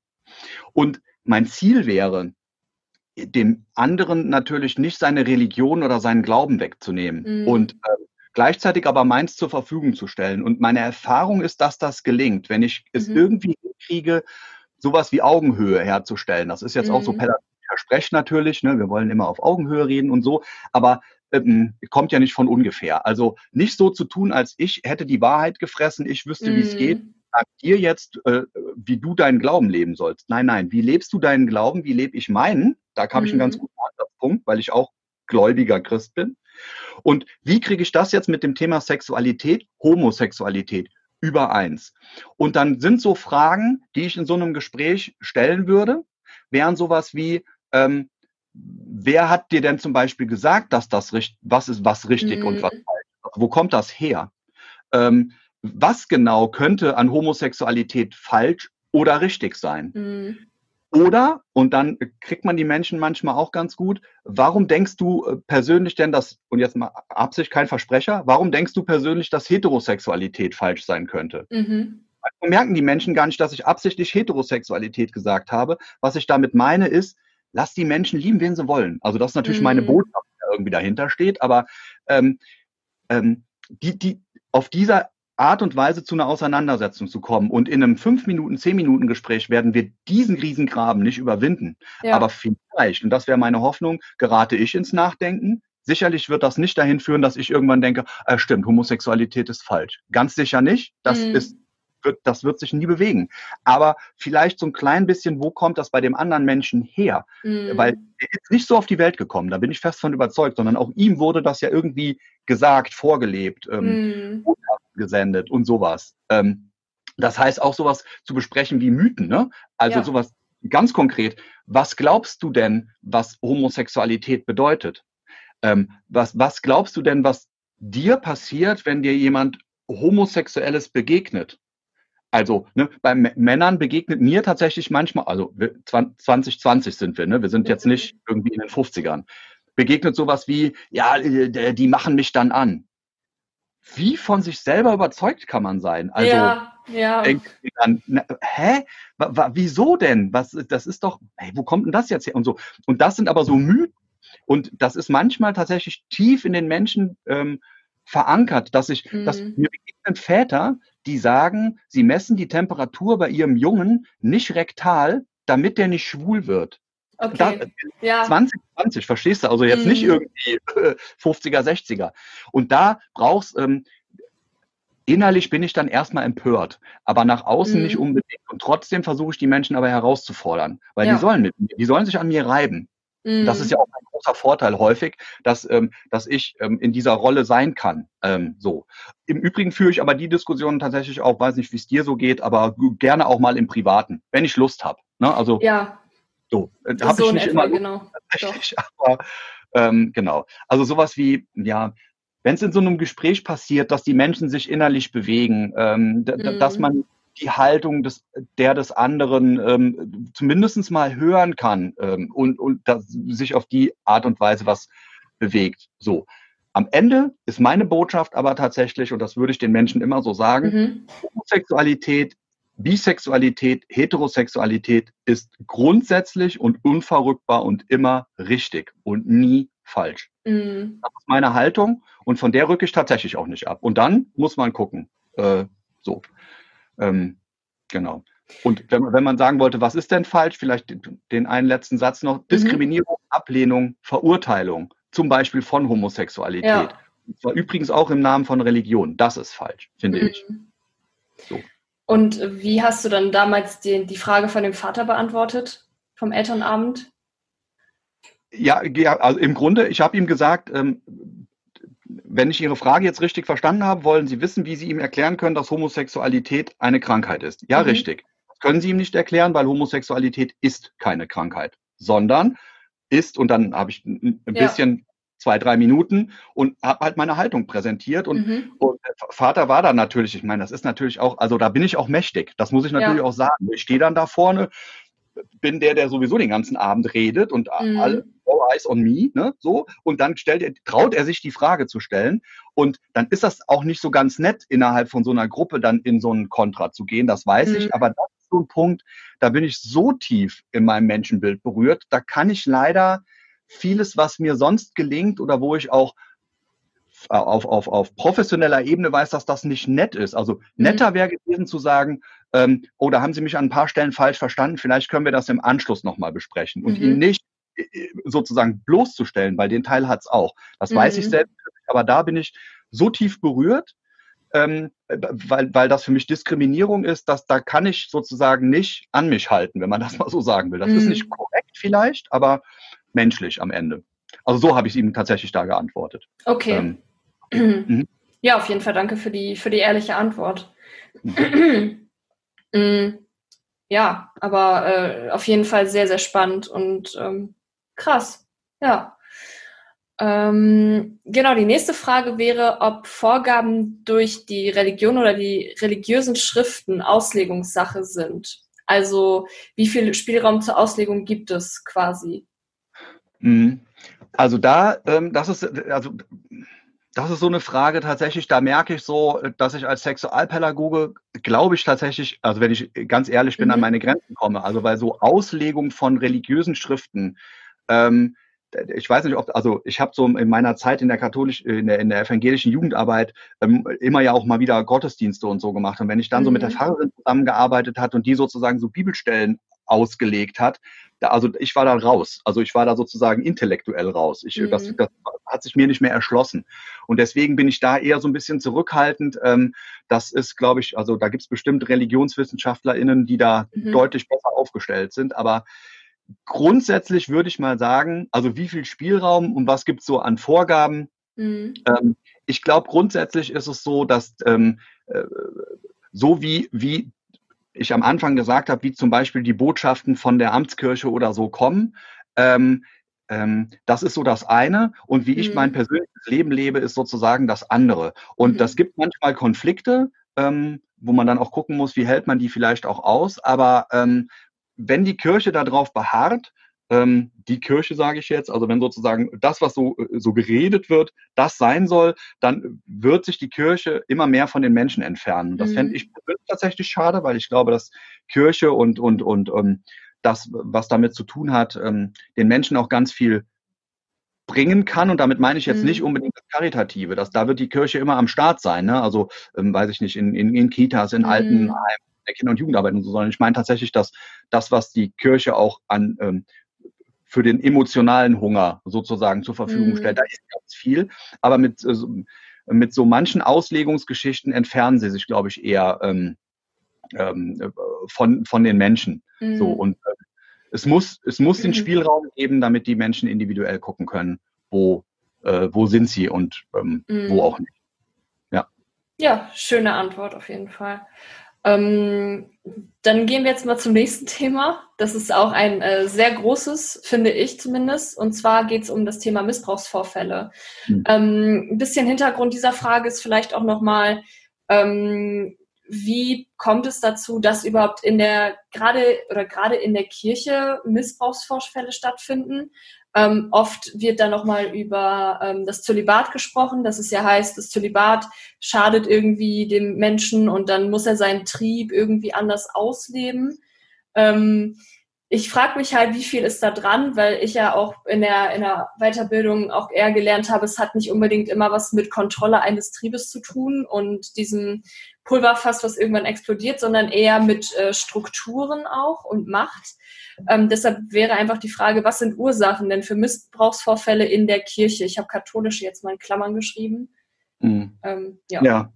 Und mein Ziel wäre, dem anderen natürlich nicht seine Religion oder seinen Glauben wegzunehmen mhm. und äh, gleichzeitig aber meins zur Verfügung zu stellen. Und meine Erfahrung ist, dass das gelingt, wenn ich es mhm. irgendwie kriege, sowas wie Augenhöhe herzustellen. Das ist jetzt mhm. auch so mhm. pädagogischer Sprech natürlich. Ne? Wir wollen immer auf Augenhöhe reden und so. Aber ähm, kommt ja nicht von ungefähr. Also nicht so zu tun, als ich hätte die Wahrheit gefressen, ich wüsste, mhm. wie es geht. Sag dir jetzt, äh, wie du deinen Glauben leben sollst. Nein, nein. Wie lebst du deinen Glauben? Wie lebe ich meinen? Da habe mhm. ich einen ganz mhm. guten Ansatzpunkt, weil ich auch gläubiger Christ bin. Und wie kriege ich das jetzt mit dem Thema Sexualität, Homosexualität übereins? Und dann sind so Fragen, die ich in so einem Gespräch stellen würde, wären sowas wie, ähm, wer hat dir denn zum Beispiel gesagt, dass das richtig, was ist was richtig mhm. und was mhm. falsch? Wo kommt das her? Ähm, was genau könnte an Homosexualität falsch oder richtig sein? Mhm. Oder, und dann kriegt man die Menschen manchmal auch ganz gut, warum denkst du äh, persönlich denn, dass, und jetzt mal Absicht kein Versprecher, warum denkst du persönlich, dass Heterosexualität falsch sein könnte? Mhm. Also merken die Menschen gar nicht, dass ich absichtlich Heterosexualität gesagt habe. Was ich damit meine ist, lass die Menschen lieben, wen sie wollen. Also das ist natürlich mhm. meine Botschaft, die irgendwie dahinter steht, aber ähm, ähm, die, die, auf dieser Art und Weise zu einer Auseinandersetzung zu kommen. Und in einem fünf Minuten, zehn Minuten Gespräch werden wir diesen Riesengraben nicht überwinden. Ja. Aber vielleicht, und das wäre meine Hoffnung, gerate ich ins Nachdenken. Sicherlich wird das nicht dahin führen, dass ich irgendwann denke, äh, stimmt, Homosexualität ist falsch. Ganz sicher nicht. Das mhm. ist wird, das wird sich nie bewegen. Aber vielleicht so ein klein bisschen, wo kommt das bei dem anderen Menschen her? Mhm. Weil er ist nicht so auf die Welt gekommen, da bin ich fest von überzeugt, sondern auch ihm wurde das ja irgendwie gesagt, vorgelebt, ähm, mhm. gesendet und sowas. Ähm, das heißt auch sowas zu besprechen wie Mythen, ne? Also ja. sowas ganz konkret. Was glaubst du denn, was Homosexualität bedeutet? Ähm, was, was glaubst du denn, was dir passiert, wenn dir jemand Homosexuelles begegnet? Also ne, bei Männern begegnet mir tatsächlich manchmal, also 2020 sind wir, ne, wir sind jetzt nicht irgendwie in den 50ern, begegnet sowas wie, ja, äh, die machen mich dann an. Wie von sich selber überzeugt kann man sein? Also ja, ja. Dann, na, hä? wieso denn? Was, das ist doch, hey, wo kommt denn das jetzt her? Und so. Und das sind aber so Mythen. Und das ist manchmal tatsächlich tief in den Menschen ähm, verankert, dass ich, mhm. dass mir begegnen Väter, die sagen, sie messen die Temperatur bei ihrem Jungen nicht rektal, damit der nicht schwul wird. Okay. Da, ja. 2020, verstehst du? Also jetzt mhm. nicht irgendwie äh, 50er, 60er. Und da brauchst ähm, innerlich bin ich dann erstmal empört, aber nach außen mhm. nicht unbedingt. Und trotzdem versuche ich die Menschen aber herauszufordern, weil ja. die sollen mit mir, die sollen sich an mir reiben. Mhm. Das ist ja auch ein großer Vorteil häufig, dass, ähm, dass ich ähm, in dieser Rolle sein kann. Ähm, so. Im Übrigen führe ich aber die Diskussion tatsächlich auch, weiß nicht, wie es dir so geht, aber gerne auch mal im Privaten, wenn ich Lust habe. Ne? Also ja. so, äh, habe ich nicht etwa, immer genau. aber ähm, genau. Also sowas wie, ja, wenn es in so einem Gespräch passiert, dass die Menschen sich innerlich bewegen, ähm, mhm. dass man die Haltung des, der des anderen ähm, zumindest mal hören kann ähm, und, und dass sich auf die Art und Weise was bewegt. So. Am Ende ist meine Botschaft aber tatsächlich, und das würde ich den Menschen immer so sagen, mhm. Homosexualität, Bisexualität, Heterosexualität ist grundsätzlich und unverrückbar und immer richtig und nie falsch. Mhm. Das ist meine Haltung und von der rücke ich tatsächlich auch nicht ab. Und dann muss man gucken. Äh, so. Ähm, genau. Und wenn, wenn, man sagen wollte, was ist denn falsch, vielleicht den einen letzten Satz noch, mhm. Diskriminierung. Ablehnung, Verurteilung, zum Beispiel von Homosexualität. Ja. Und zwar übrigens auch im Namen von Religion. Das ist falsch, finde mhm. ich. So. Und wie hast du dann damals die, die Frage von dem Vater beantwortet, vom Elternabend? Ja, ja also im Grunde, ich habe ihm gesagt, ähm, wenn ich Ihre Frage jetzt richtig verstanden habe, wollen Sie wissen, wie Sie ihm erklären können, dass Homosexualität eine Krankheit ist. Ja, mhm. richtig. Das können Sie ihm nicht erklären, weil Homosexualität ist keine Krankheit, sondern ist, und dann habe ich ein bisschen ja. zwei, drei Minuten und habe halt meine Haltung präsentiert. Und, mhm. und Vater war dann natürlich, ich meine, das ist natürlich auch, also da bin ich auch mächtig. Das muss ich natürlich ja. auch sagen. Ich stehe dann da vorne bin der, der sowieso den ganzen Abend redet und mhm. alle all eyes on me, ne, so. Und dann stellt er, traut er sich die Frage zu stellen. Und dann ist das auch nicht so ganz nett, innerhalb von so einer Gruppe dann in so einen Kontra zu gehen. Das weiß mhm. ich. Aber das ist so ein Punkt, da bin ich so tief in meinem Menschenbild berührt, da kann ich leider vieles, was mir sonst gelingt oder wo ich auch auf, auf, auf professioneller Ebene weiß, dass das nicht nett ist. Also mhm. netter wäre gewesen zu sagen, ähm, oh, da haben Sie mich an ein paar Stellen falsch verstanden, vielleicht können wir das im Anschluss nochmal besprechen und mhm. ihn nicht äh, sozusagen bloßzustellen, weil den Teil hat's auch. Das mhm. weiß ich mhm. selbst, aber da bin ich so tief berührt, ähm, weil, weil das für mich Diskriminierung ist, dass da kann ich sozusagen nicht an mich halten, wenn man das mal so sagen will. Das mhm. ist nicht korrekt vielleicht, aber menschlich am Ende. Also so habe ich ihm tatsächlich da geantwortet. Okay. Ähm, mhm. Ja, auf jeden Fall danke für die, für die ehrliche Antwort. Mhm. Mm, ja, aber äh, auf jeden Fall sehr, sehr spannend und ähm, krass. Ja. Ähm, genau, die nächste Frage wäre, ob Vorgaben durch die Religion oder die religiösen Schriften Auslegungssache sind. Also wie viel Spielraum zur Auslegung gibt es quasi? Mhm. Also da, ähm, das ist, also das ist so eine Frage tatsächlich, da merke ich so, dass ich als Sexualpädagoge, glaube ich tatsächlich, also wenn ich ganz ehrlich bin, mhm. an meine Grenzen komme. Also bei so Auslegung von religiösen Schriften, ähm, ich weiß nicht, ob, also ich habe so in meiner Zeit in der katholischen, in der, in der evangelischen Jugendarbeit ähm, immer ja auch mal wieder Gottesdienste und so gemacht. Und wenn ich dann mhm. so mit der mhm. Pfarrerin zusammengearbeitet hat und die sozusagen so Bibelstellen ausgelegt hat, da, also ich war da raus. Also ich war da sozusagen intellektuell raus. Ich, mhm. das, das hat sich mir nicht mehr erschlossen. Und deswegen bin ich da eher so ein bisschen zurückhaltend. Ähm, das ist, glaube ich, also da gibt es bestimmt ReligionswissenschaftlerInnen, die da mhm. deutlich besser aufgestellt sind. Aber grundsätzlich würde ich mal sagen, also wie viel Spielraum und was gibt es so an Vorgaben? Mhm. Ähm, ich glaube, grundsätzlich ist es so, dass ähm, äh, so wie, wie ich am Anfang gesagt habe, wie zum Beispiel die Botschaften von der Amtskirche oder so kommen. Ähm, ähm, das ist so das eine. Und wie mhm. ich mein persönliches Leben lebe, ist sozusagen das andere. Und mhm. das gibt manchmal Konflikte, ähm, wo man dann auch gucken muss, wie hält man die vielleicht auch aus. Aber ähm, wenn die Kirche darauf beharrt, ähm, die Kirche, sage ich jetzt, also wenn sozusagen das, was so, äh, so geredet wird, das sein soll, dann wird sich die Kirche immer mehr von den Menschen entfernen. Das mhm. fände ich tatsächlich schade, weil ich glaube, dass Kirche und, und, und ähm, das, was damit zu tun hat, ähm, den Menschen auch ganz viel bringen kann. Und damit meine ich jetzt mhm. nicht unbedingt das Karitative. Das, da wird die Kirche immer am Start sein. Ne? Also, ähm, weiß ich nicht, in, in, in Kitas, in mhm. Altenheimen, der Kinder- und Jugendarbeit und so, sondern ich meine tatsächlich, dass das, was die Kirche auch an ähm, für den emotionalen Hunger sozusagen zur Verfügung mhm. stellt. Da ist ganz viel. Aber mit, äh, mit so manchen Auslegungsgeschichten entfernen sie sich, glaube ich, eher ähm, ähm, von, von den Menschen. Mhm. So, und äh, es muss, es muss den mhm. Spielraum geben, damit die Menschen individuell gucken können, wo, äh, wo sind sie und ähm, wo mhm. auch nicht. Ja. Ja, schöne Antwort auf jeden Fall. Ähm, dann gehen wir jetzt mal zum nächsten Thema. Das ist auch ein äh, sehr großes, finde ich zumindest. Und zwar geht es um das Thema Missbrauchsvorfälle. Mhm. Ähm, ein bisschen Hintergrund dieser Frage ist vielleicht auch nochmal, ähm, wie kommt es dazu, dass überhaupt in der gerade oder gerade in der Kirche Missbrauchsvorfälle stattfinden? Ähm, oft wird da nochmal über ähm, das Zölibat gesprochen, dass es ja heißt, das Zölibat schadet irgendwie dem Menschen und dann muss er seinen Trieb irgendwie anders ausleben. Ähm, ich frage mich halt, wie viel ist da dran, weil ich ja auch in der, in der Weiterbildung auch eher gelernt habe, es hat nicht unbedingt immer was mit Kontrolle eines Triebes zu tun und diesem Pulverfass, was irgendwann explodiert, sondern eher mit äh, Strukturen auch und Macht. Ähm, deshalb wäre einfach die Frage, was sind Ursachen denn für Missbrauchsvorfälle in der Kirche? Ich habe katholische jetzt mal in Klammern geschrieben. Mhm. Ähm, ja. ja.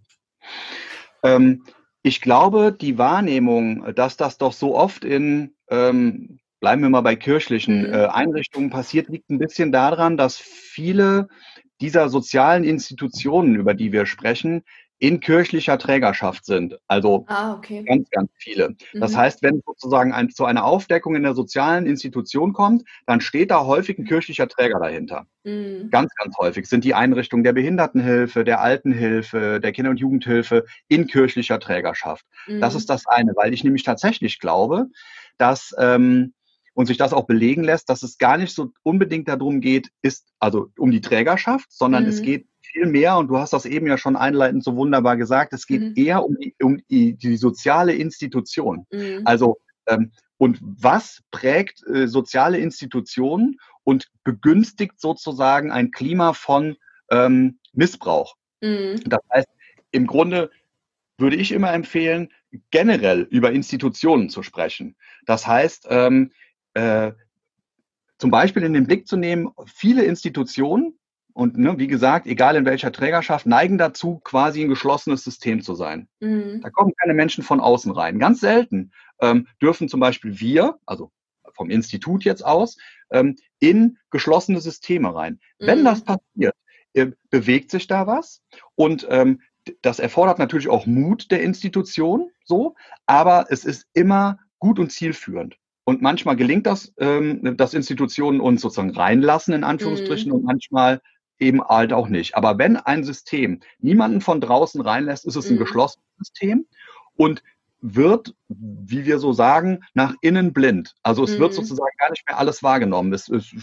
Ähm, ich glaube, die Wahrnehmung, dass das doch so oft in, ähm, bleiben wir mal bei kirchlichen mhm. äh, Einrichtungen passiert, liegt ein bisschen daran, dass viele dieser sozialen Institutionen, über die wir sprechen, in kirchlicher Trägerschaft sind. Also ah, okay. ganz, ganz viele. Mhm. Das heißt, wenn sozusagen ein, zu einer Aufdeckung in der sozialen Institution kommt, dann steht da häufig ein kirchlicher Träger dahinter. Mhm. Ganz, ganz häufig sind die Einrichtungen der Behindertenhilfe, der Altenhilfe, der Kinder- und Jugendhilfe in kirchlicher Trägerschaft. Mhm. Das ist das eine, weil ich nämlich tatsächlich glaube, dass ähm, und sich das auch belegen lässt, dass es gar nicht so unbedingt darum geht, ist also um die Trägerschaft, sondern mhm. es geht viel mehr, und du hast das eben ja schon einleitend so wunderbar gesagt, es geht mhm. eher um die, um die, die soziale Institution. Mhm. Also, ähm, und was prägt äh, soziale Institutionen und begünstigt sozusagen ein Klima von ähm, Missbrauch? Mhm. Das heißt, im Grunde würde ich immer empfehlen, generell über Institutionen zu sprechen. Das heißt, ähm, äh, zum Beispiel in den Blick zu nehmen, viele Institutionen, und ne, wie gesagt, egal in welcher Trägerschaft, neigen dazu, quasi ein geschlossenes System zu sein. Mhm. Da kommen keine Menschen von außen rein. Ganz selten ähm, dürfen zum Beispiel wir, also vom Institut jetzt aus, ähm, in geschlossene Systeme rein. Mhm. Wenn das passiert, äh, bewegt sich da was und ähm, das erfordert natürlich auch Mut der Institution, so, aber es ist immer gut und zielführend. Und manchmal gelingt das, ähm, dass Institutionen uns sozusagen reinlassen, in Anführungsstrichen, mhm. und manchmal eben halt auch nicht. Aber wenn ein System niemanden von draußen reinlässt, ist es ein mhm. geschlossenes System und wird, wie wir so sagen, nach innen blind. Also es mhm. wird sozusagen gar nicht mehr alles wahrgenommen. Es, es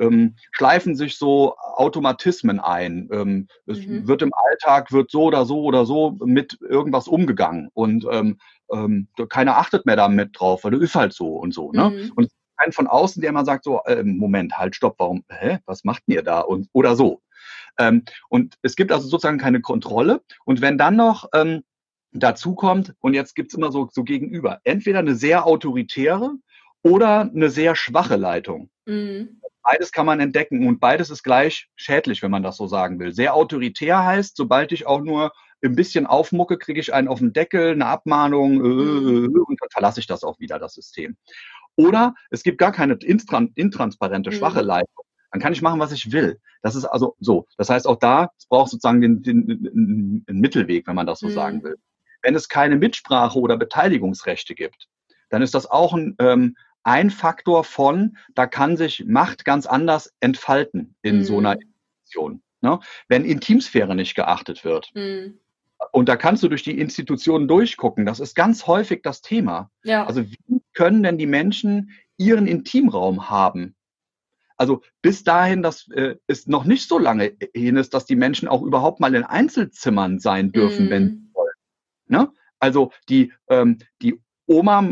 ähm, schleifen sich so Automatismen ein. Ähm, es mhm. wird im Alltag, wird so oder so oder so mit irgendwas umgegangen und ähm, ähm, keiner achtet mehr damit drauf, weil das ist halt so und so. Ne? Mhm. Und keinen von außen, der immer sagt, so, äh, Moment, halt, stopp, warum, hä, was macht ihr da? Und, oder so. Ähm, und es gibt also sozusagen keine Kontrolle. Und wenn dann noch ähm, dazu kommt, und jetzt gibt's immer so, so gegenüber, entweder eine sehr autoritäre oder eine sehr schwache Leitung. Mhm. Beides kann man entdecken und beides ist gleich schädlich, wenn man das so sagen will. Sehr autoritär heißt, sobald ich auch nur ein bisschen aufmucke, kriege ich einen auf den Deckel, eine Abmahnung äh, mhm. und dann verlasse ich das auch wieder, das System. Oder es gibt gar keine intransparente, mhm. schwache Leitung. Dann kann ich machen, was ich will. Das ist also so. Das heißt, auch da, es braucht sozusagen den, den, den, den Mittelweg, wenn man das so mhm. sagen will. Wenn es keine Mitsprache oder Beteiligungsrechte gibt, dann ist das auch ein, ähm, ein Faktor von, da kann sich Macht ganz anders entfalten in mhm. so einer mhm. Institution. Ne? Wenn Intimsphäre nicht geachtet wird. Mhm. Und da kannst du durch die Institutionen durchgucken. Das ist ganz häufig das Thema. Ja. Also wie können denn die Menschen ihren Intimraum haben? Also bis dahin, dass äh, es noch nicht so lange hin ist, dass die Menschen auch überhaupt mal in Einzelzimmern sein dürfen, mm. wenn sie wollen. Ne? Also die, ähm, die Oma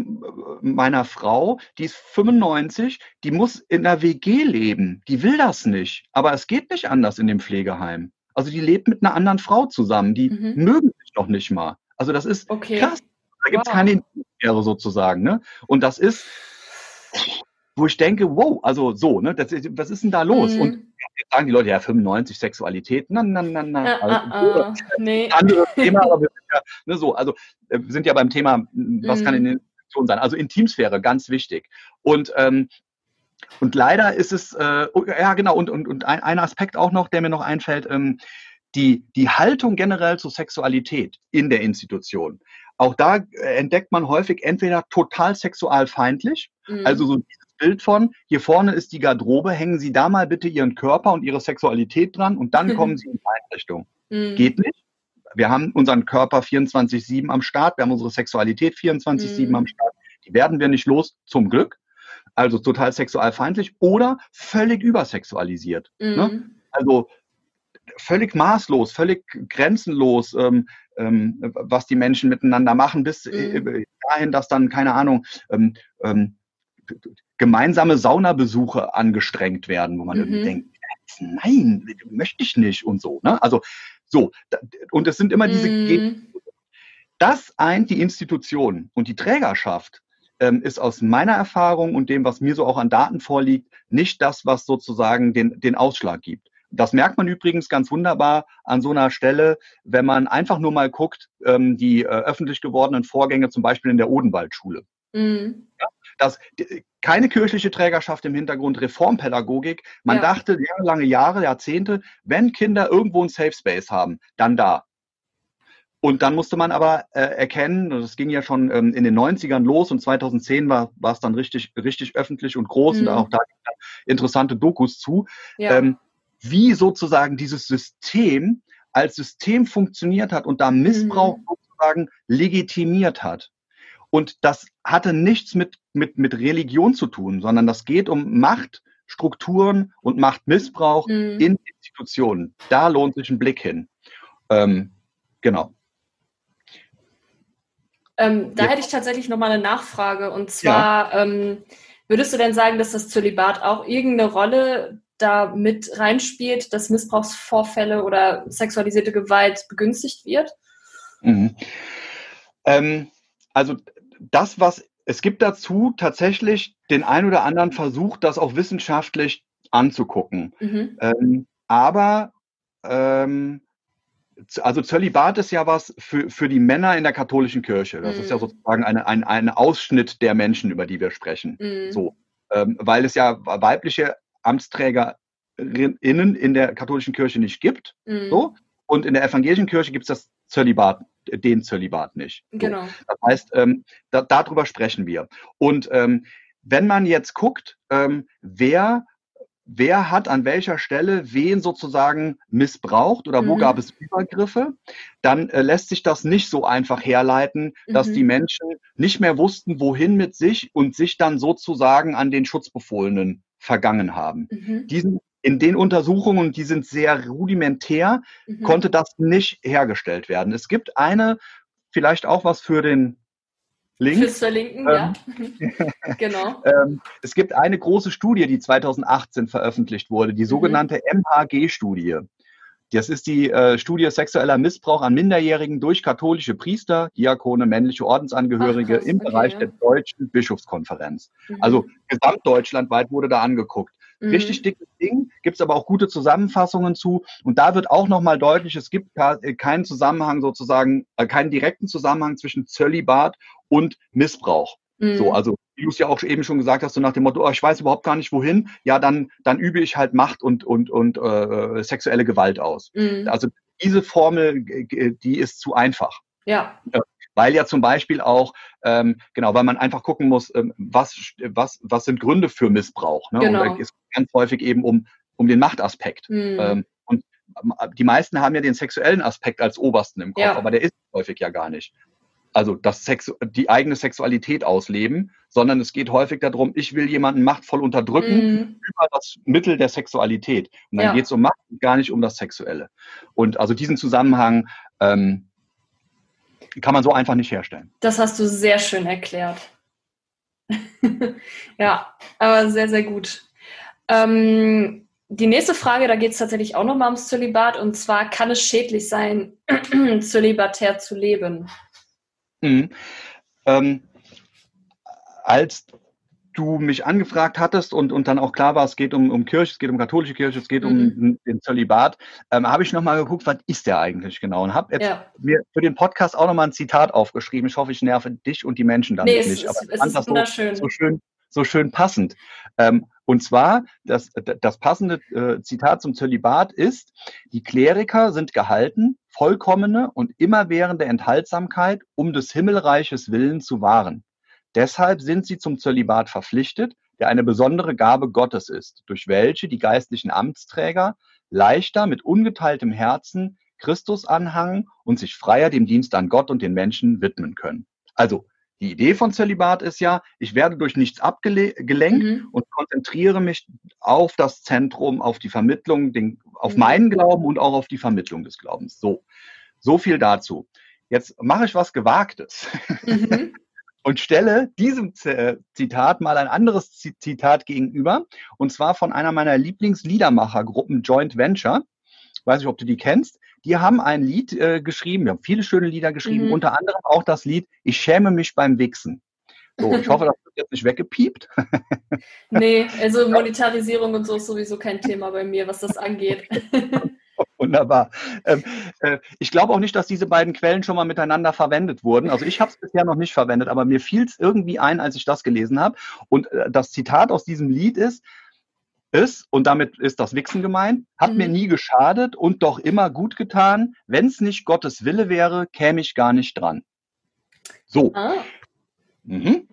meiner Frau, die ist 95, die muss in der WG leben. Die will das nicht. Aber es geht nicht anders in dem Pflegeheim. Also die lebt mit einer anderen Frau zusammen. Die mhm. mögen sich noch nicht mal. Also das ist okay. krass. Da gibt es wow. keine Intimsphäre sozusagen. Ne? Und das ist, wo ich denke, wow, also so, ne, das, was ist denn da los? Mhm. Und jetzt sagen die Leute, ja, 95 Sexualität, na, na, na, na. Uh, also, uh, uh, nee. Anderes Thema, aber wir sind ja, ne, so, also äh, wir sind ja beim Thema, was mhm. kann in der Institution sein? Also Intimsphäre, ganz wichtig. Und ähm, und leider ist es, äh, oh, ja genau, und, und, und ein, ein Aspekt auch noch, der mir noch einfällt, ähm, die, die Haltung generell zur Sexualität in der Institution. Auch da äh, entdeckt man häufig entweder total sexualfeindlich, mhm. also so Bild von, hier vorne ist die Garderobe, hängen Sie da mal bitte Ihren Körper und Ihre Sexualität dran und dann kommen Sie in die Einrichtung. Mhm. Geht nicht. Wir haben unseren Körper 24-7 am Start, wir haben unsere Sexualität 24-7 mhm. am Start. Die werden wir nicht los, zum Glück also total sexualfeindlich oder völlig übersexualisiert. Ne? Mhm. Ne? Also völlig maßlos, völlig grenzenlos, ähm, ähm, was die Menschen miteinander machen, bis äh, mhm. dahin, dass dann, keine Ahnung, ähm, ähm, gemeinsame Saunabesuche angestrengt werden, wo man mhm. irgendwie denkt, nein, möchte ich nicht und so. Ne? Also so, und es sind immer diese mhm. Das eint die Institution und die Trägerschaft ähm, ist aus meiner Erfahrung und dem, was mir so auch an Daten vorliegt, nicht das, was sozusagen den, den Ausschlag gibt. Das merkt man übrigens ganz wunderbar an so einer Stelle, wenn man einfach nur mal guckt, ähm, die äh, öffentlich gewordenen Vorgänge zum Beispiel in der Odenwaldschule. Mhm. Ja, das, keine kirchliche Trägerschaft im Hintergrund, Reformpädagogik. Man ja. dachte lange Jahre, Jahrzehnte, wenn Kinder irgendwo ein Safe Space haben, dann da. Und dann musste man aber äh, erkennen, das ging ja schon ähm, in den 90ern los und 2010 war, war es dann richtig, richtig öffentlich und groß mhm. und auch da interessante Dokus zu, ja. ähm, wie sozusagen dieses System als System funktioniert hat und da Missbrauch mhm. sozusagen legitimiert hat. Und das hatte nichts mit, mit, mit Religion zu tun, sondern das geht um Machtstrukturen und Machtmissbrauch mhm. in Institutionen. Da lohnt sich ein Blick hin. Ähm, genau. Ähm, da ja. hätte ich tatsächlich nochmal eine Nachfrage. Und zwar, ja. ähm, würdest du denn sagen, dass das Zölibat auch irgendeine Rolle da mit reinspielt, dass Missbrauchsvorfälle oder sexualisierte Gewalt begünstigt wird? Mhm. Ähm, also das, was es gibt dazu tatsächlich den ein oder anderen Versuch, das auch wissenschaftlich anzugucken. Mhm. Ähm, aber ähm, also Zölibat ist ja was für, für die Männer in der katholischen Kirche. Das mhm. ist ja mhm. sozusagen eine, ein, ein Ausschnitt der Menschen, über die wir sprechen. Mhm. So, ähm, weil es ja weibliche AmtsträgerInnen in der katholischen Kirche nicht gibt. Mhm. So, und in der evangelischen Kirche gibt es das Zölibat, den Zölibat nicht. So. Genau. Das heißt, ähm, da, darüber sprechen wir. Und ähm, wenn man jetzt guckt, ähm, wer wer hat an welcher Stelle wen sozusagen missbraucht oder wo mhm. gab es Übergriffe, dann äh, lässt sich das nicht so einfach herleiten, dass mhm. die Menschen nicht mehr wussten, wohin mit sich und sich dann sozusagen an den Schutzbefohlenen vergangen haben. Mhm. Diesen, in den Untersuchungen, die sind sehr rudimentär, mhm. konnte das nicht hergestellt werden. Es gibt eine, vielleicht auch was für den Link. Fürs Verlinken, ähm, ja. genau. ähm, es gibt eine große Studie, die 2018 veröffentlicht wurde, die mhm. sogenannte mhm. MHG-Studie. Das ist die äh, Studie sexueller Missbrauch an Minderjährigen durch katholische Priester, Diakone, männliche Ordensangehörige Ach, krass, im okay, Bereich ja. der Deutschen Bischofskonferenz. Mhm. Also gesamtdeutschlandweit wurde da angeguckt. Mhm. Richtig dickes Ding, gibt es aber auch gute Zusammenfassungen zu. Und da wird auch nochmal deutlich, es gibt äh, keinen Zusammenhang sozusagen, äh, keinen direkten Zusammenhang zwischen Zölibat und Missbrauch. Mhm. So, also wie du es ja auch eben schon gesagt hast, so nach dem Motto, oh, ich weiß überhaupt gar nicht wohin, ja, dann, dann übe ich halt Macht und, und, und äh, sexuelle Gewalt aus. Mhm. Also diese Formel, die ist zu einfach. Ja. Weil ja zum Beispiel auch, ähm, genau, weil man einfach gucken muss, ähm, was, was, was sind Gründe für Missbrauch. Ne? Genau. Und ist ganz häufig eben um, um den Machtaspekt. Mhm. Ähm, und ähm, die meisten haben ja den sexuellen Aspekt als obersten im Kopf, ja. aber der ist häufig ja gar nicht also das Sex, die eigene Sexualität ausleben, sondern es geht häufig darum, ich will jemanden machtvoll unterdrücken mm. über das Mittel der Sexualität. Und dann ja. geht es um Macht und gar nicht um das Sexuelle. Und also diesen Zusammenhang ähm, kann man so einfach nicht herstellen. Das hast du sehr schön erklärt. ja, aber sehr, sehr gut. Ähm, die nächste Frage, da geht es tatsächlich auch nochmal ums Zölibat. Und zwar, kann es schädlich sein, zölibatär zu leben? Mhm. Ähm, als du mich angefragt hattest und, und dann auch klar war, es geht um, um Kirche, es geht um katholische Kirche, es geht mhm. um den Zölibat, ähm, habe ich nochmal geguckt, was ist der eigentlich genau? Und habe ja. mir für den Podcast auch nochmal ein Zitat aufgeschrieben. Ich hoffe, ich nerve dich und die Menschen damit nee, nicht. Aber es, es ist wunderschön. So, so, schön, so schön passend. Ähm, und zwar, das, das passende äh, Zitat zum Zölibat ist, die Kleriker sind gehalten, vollkommene und immerwährende Enthaltsamkeit um des Himmelreiches willen zu wahren. Deshalb sind sie zum Zölibat verpflichtet, der eine besondere Gabe Gottes ist, durch welche die geistlichen Amtsträger leichter mit ungeteiltem Herzen Christus anhangen und sich freier dem Dienst an Gott und den Menschen widmen können. Also die Idee von Zölibat ist ja, ich werde durch nichts abgelenkt mhm. und konzentriere mich auf das Zentrum, auf die Vermittlung, den, auf mhm. meinen Glauben und auch auf die Vermittlung des Glaubens. So, so viel dazu. Jetzt mache ich was Gewagtes mhm. und stelle diesem Zitat mal ein anderes Zitat gegenüber, und zwar von einer meiner Lieblingsliedermachergruppen Joint Venture. Ich weiß nicht, ob du die kennst. Die haben ein Lied äh, geschrieben, wir haben viele schöne Lieder geschrieben, mhm. unter anderem auch das Lied Ich schäme mich beim Wichsen. So, ich hoffe, das wird jetzt nicht weggepiept. nee, also Monetarisierung und so ist sowieso kein Thema bei mir, was das angeht. Wunderbar. Ähm, äh, ich glaube auch nicht, dass diese beiden Quellen schon mal miteinander verwendet wurden. Also ich habe es bisher noch nicht verwendet, aber mir fiel es irgendwie ein, als ich das gelesen habe. Und äh, das Zitat aus diesem Lied ist, ist, und damit ist das Wichsen gemeint, hat mhm. mir nie geschadet und doch immer gut getan. Wenn es nicht Gottes Wille wäre, käme ich gar nicht dran. So. Ah. Mhm.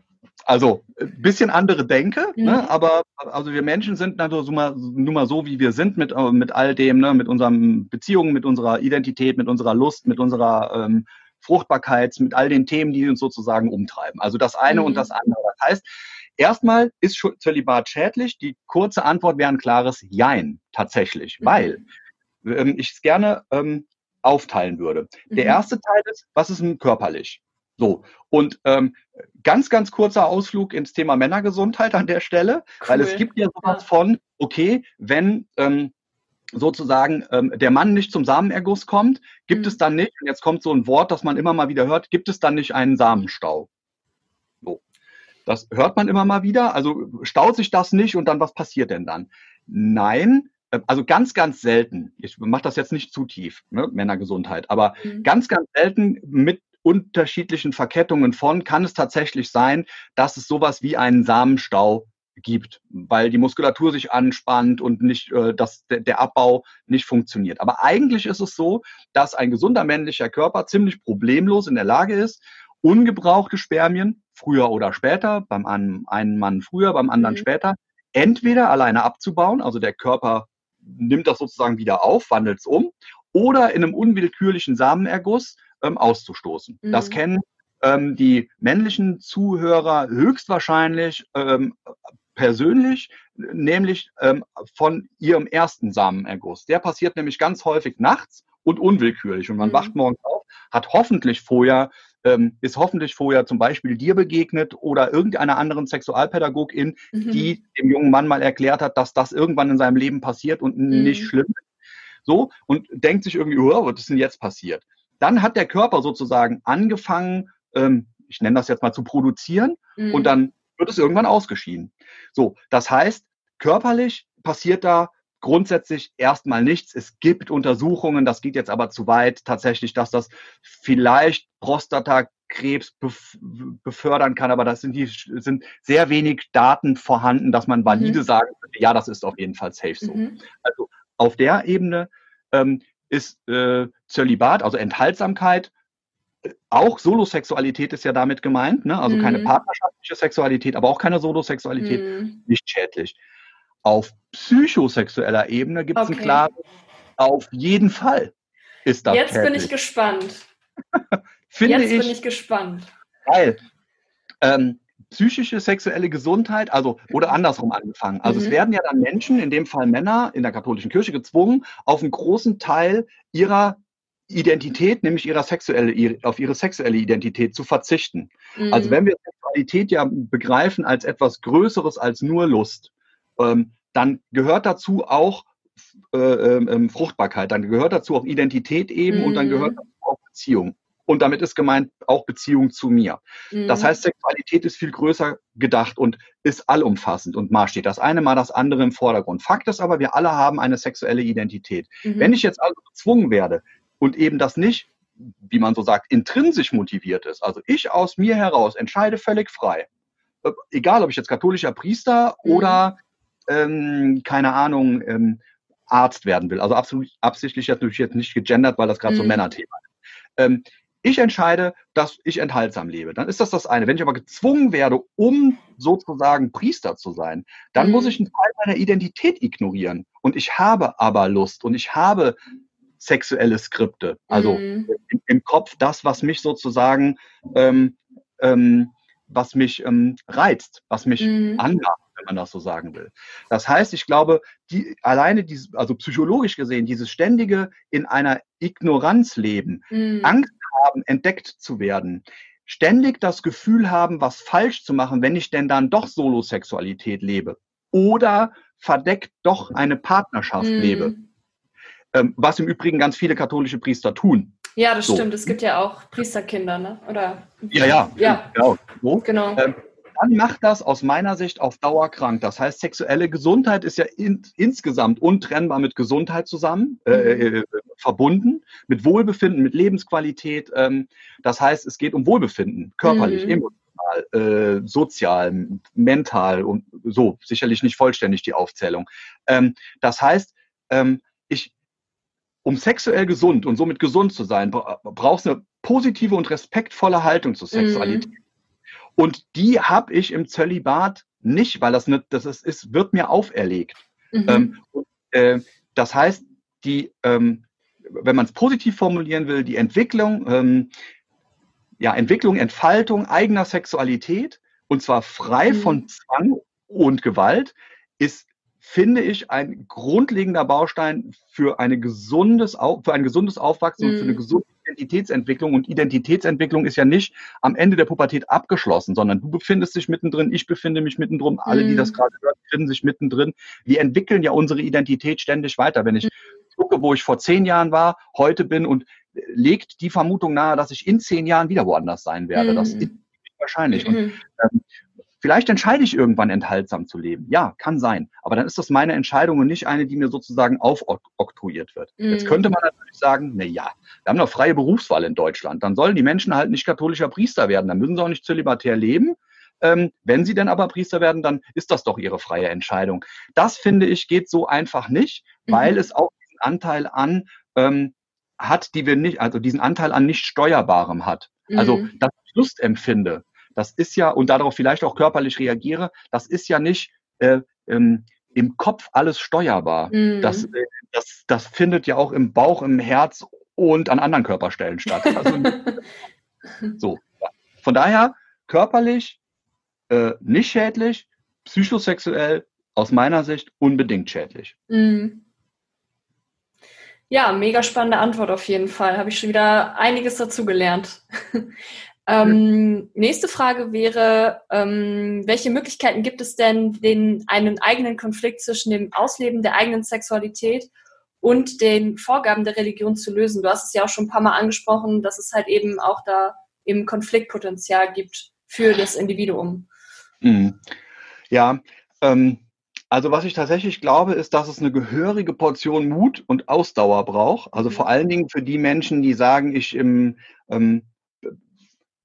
Also ein äh, bisschen andere Denke, ne? mhm. ne? aber also wir Menschen sind mal, nun mal so, wie wir sind mit, äh, mit all dem, ne? mit unseren Beziehungen, mit unserer Identität, mit unserer Lust, mit unserer ähm, Fruchtbarkeits, mit all den Themen, die uns sozusagen umtreiben. Also das eine mhm. und das andere. Das heißt, erstmal ist Zölibat schädlich. Die kurze Antwort wäre ein klares Jein, tatsächlich, mhm. weil ähm, ich es gerne ähm, aufteilen würde. Der mhm. erste Teil ist, was ist denn körperlich? So, und ähm, ganz, ganz kurzer Ausflug ins Thema Männergesundheit an der Stelle, cool. weil es gibt ja sowas von, okay, wenn ähm, sozusagen ähm, der Mann nicht zum Samenerguss kommt, gibt mhm. es dann nicht, und jetzt kommt so ein Wort, das man immer mal wieder hört, gibt es dann nicht einen Samenstau? Das hört man immer mal wieder. Also staut sich das nicht und dann was passiert denn dann? Nein, äh, also ganz, ganz selten, ich mache das jetzt nicht zu tief, ne, Männergesundheit, aber mhm. ganz, ganz selten mit unterschiedlichen Verkettungen von kann es tatsächlich sein, dass es sowas wie einen Samenstau gibt, weil die Muskulatur sich anspannt und nicht, äh, dass der Abbau nicht funktioniert. Aber eigentlich ist es so, dass ein gesunder männlicher Körper ziemlich problemlos in der Lage ist, ungebrauchte Spermien früher oder später, beim einen Mann früher, beim anderen mhm. später, entweder alleine abzubauen, also der Körper nimmt das sozusagen wieder auf, wandelt es um, oder in einem unwillkürlichen Samenerguss ähm, auszustoßen. Mhm. Das kennen ähm, die männlichen Zuhörer höchstwahrscheinlich ähm, persönlich, nämlich ähm, von ihrem ersten Samenerguss. Der passiert nämlich ganz häufig nachts und unwillkürlich. Und man mhm. wacht morgens auf, hat hoffentlich vorher, ähm, ist hoffentlich vorher zum Beispiel dir begegnet oder irgendeiner anderen Sexualpädagogin, mhm. die dem jungen Mann mal erklärt hat, dass das irgendwann in seinem Leben passiert und mhm. nicht schlimm ist. So, und denkt sich irgendwie, oh, was ist denn jetzt passiert? Dann hat der Körper sozusagen angefangen, ähm, ich nenne das jetzt mal zu produzieren mhm. und dann wird es irgendwann ausgeschieden. So, das heißt, körperlich passiert da grundsätzlich erstmal nichts. Es gibt Untersuchungen, das geht jetzt aber zu weit, tatsächlich, dass das vielleicht Prostatakrebs befördern kann, aber das sind, die, sind sehr wenig Daten vorhanden, dass man valide mhm. sagen könnte, ja, das ist auf jeden Fall safe so. Mhm. Also auf der Ebene ähm, ist äh, Zölibat, also Enthaltsamkeit, auch Solosexualität ist ja damit gemeint, ne? also mhm. keine partnerschaftliche Sexualität, aber auch keine Solosexualität, mhm. nicht schädlich. Auf psychosexueller Ebene gibt es okay. einen klaren, auf jeden Fall ist das Jetzt schädlich. bin ich gespannt. Finde Jetzt ich, bin ich gespannt. Weil ähm, psychische sexuelle Gesundheit, also oder andersrum angefangen. Also mhm. es werden ja dann Menschen, in dem Fall Männer in der katholischen Kirche gezwungen, auf einen großen Teil ihrer Identität, nämlich ihrer sexuelle, auf ihre sexuelle Identität zu verzichten. Mhm. Also wenn wir Sexualität ja begreifen als etwas Größeres als nur Lust, ähm, dann gehört dazu auch äh, äh, Fruchtbarkeit, dann gehört dazu auch Identität eben mhm. und dann gehört mhm. dazu auch Beziehung. Und damit ist gemeint auch Beziehung zu mir. Mhm. Das heißt, Sexualität ist viel größer gedacht und ist allumfassend und mal steht das eine, mal das andere im Vordergrund. Fakt ist aber, wir alle haben eine sexuelle Identität. Mhm. Wenn ich jetzt also gezwungen werde, und eben das nicht, wie man so sagt, intrinsisch motiviert ist. Also ich aus mir heraus entscheide völlig frei. Äh, egal, ob ich jetzt katholischer Priester mhm. oder, ähm, keine Ahnung, ähm, Arzt werden will. Also absolut absichtlich natürlich jetzt nicht gegendert, weil das gerade mhm. so ein Männerthema ist. Ähm, ich entscheide, dass ich enthaltsam lebe. Dann ist das das eine. Wenn ich aber gezwungen werde, um sozusagen Priester zu sein, dann mhm. muss ich einen Teil meiner Identität ignorieren. Und ich habe aber Lust und ich habe sexuelle Skripte. Also mhm. im, im, Kopf das, was mich sozusagen, ähm, ähm, was mich ähm, reizt, was mich mhm. anmacht, wenn man das so sagen will. Das heißt, ich glaube, die, alleine dieses, also psychologisch gesehen, dieses ständige in einer Ignoranz leben, mhm. Angst haben, entdeckt zu werden, ständig das Gefühl haben, was falsch zu machen, wenn ich denn dann doch Solosexualität lebe oder verdeckt doch eine Partnerschaft mhm. lebe ähm, was im Übrigen ganz viele katholische Priester tun. Ja, das so. stimmt. Es gibt ja auch Priesterkinder, ne? Oder? Ja, ja. ja. Genau. So. genau. Ähm, dann macht das aus meiner Sicht auf Dauer krank. Das heißt, sexuelle Gesundheit ist ja in, insgesamt untrennbar mit Gesundheit zusammen äh, mhm. äh, verbunden, mit Wohlbefinden, mit Lebensqualität. Ähm, das heißt, es geht um Wohlbefinden, körperlich, mhm. emotional, äh, sozial, mental und so. Sicherlich nicht vollständig die Aufzählung. Ähm, das heißt, ähm, um sexuell gesund und somit gesund zu sein, brauchst du eine positive und respektvolle Haltung zur Sexualität. Mhm. Und die habe ich im Zölibat nicht, weil das, nicht, das ist, ist wird mir auferlegt. Mhm. Ähm, und, äh, das heißt, die, ähm, wenn man es positiv formulieren will, die Entwicklung ähm, ja, Entwicklung, Entfaltung eigener Sexualität und zwar frei mhm. von Zwang und Gewalt ist finde ich, ein grundlegender Baustein für, eine gesundes, für ein gesundes Aufwachsen und für eine mhm. gesunde Identitätsentwicklung. Und Identitätsentwicklung ist ja nicht am Ende der Pubertät abgeschlossen, sondern du befindest dich mittendrin, ich befinde mich mittendrin, alle, die das mhm. gerade hören, befinden sich mittendrin. Wir entwickeln ja unsere Identität ständig weiter. Wenn ich mhm. gucke, wo ich vor zehn Jahren war, heute bin und legt die Vermutung nahe, dass ich in zehn Jahren wieder woanders sein werde. Das ist wahrscheinlich. Und, ähm, Vielleicht entscheide ich irgendwann enthaltsam zu leben. Ja, kann sein. Aber dann ist das meine Entscheidung und nicht eine, die mir sozusagen aufoktroyiert wird. Mhm. Jetzt könnte man natürlich sagen, na ja, wir haben doch freie Berufswahl in Deutschland. Dann sollen die Menschen halt nicht katholischer Priester werden. Dann müssen sie auch nicht zölibatär leben. Ähm, wenn sie denn aber Priester werden, dann ist das doch ihre freie Entscheidung. Das finde ich geht so einfach nicht, mhm. weil es auch diesen Anteil an ähm, hat, die wir nicht, also diesen Anteil an nicht steuerbarem hat. Also, mhm. dass ich Lust empfinde, das ist ja, und darauf vielleicht auch körperlich reagiere, das ist ja nicht äh, ähm, im Kopf alles steuerbar. Mhm. Das, äh, das, das findet ja auch im Bauch, im Herz und an anderen Körperstellen statt. Also, so. Von daher körperlich äh, nicht schädlich, psychosexuell aus meiner Sicht unbedingt schädlich. Mhm. Ja, mega spannende Antwort auf jeden Fall. Habe ich schon wieder einiges dazu gelernt. Ähm, nächste Frage wäre, ähm, welche Möglichkeiten gibt es denn, den einen eigenen Konflikt zwischen dem Ausleben der eigenen Sexualität und den Vorgaben der Religion zu lösen? Du hast es ja auch schon ein paar Mal angesprochen, dass es halt eben auch da eben Konfliktpotenzial gibt für das Individuum. Mhm. Ja, ähm, also was ich tatsächlich glaube, ist, dass es eine gehörige Portion Mut und Ausdauer braucht. Also mhm. vor allen Dingen für die Menschen, die sagen, ich im ähm,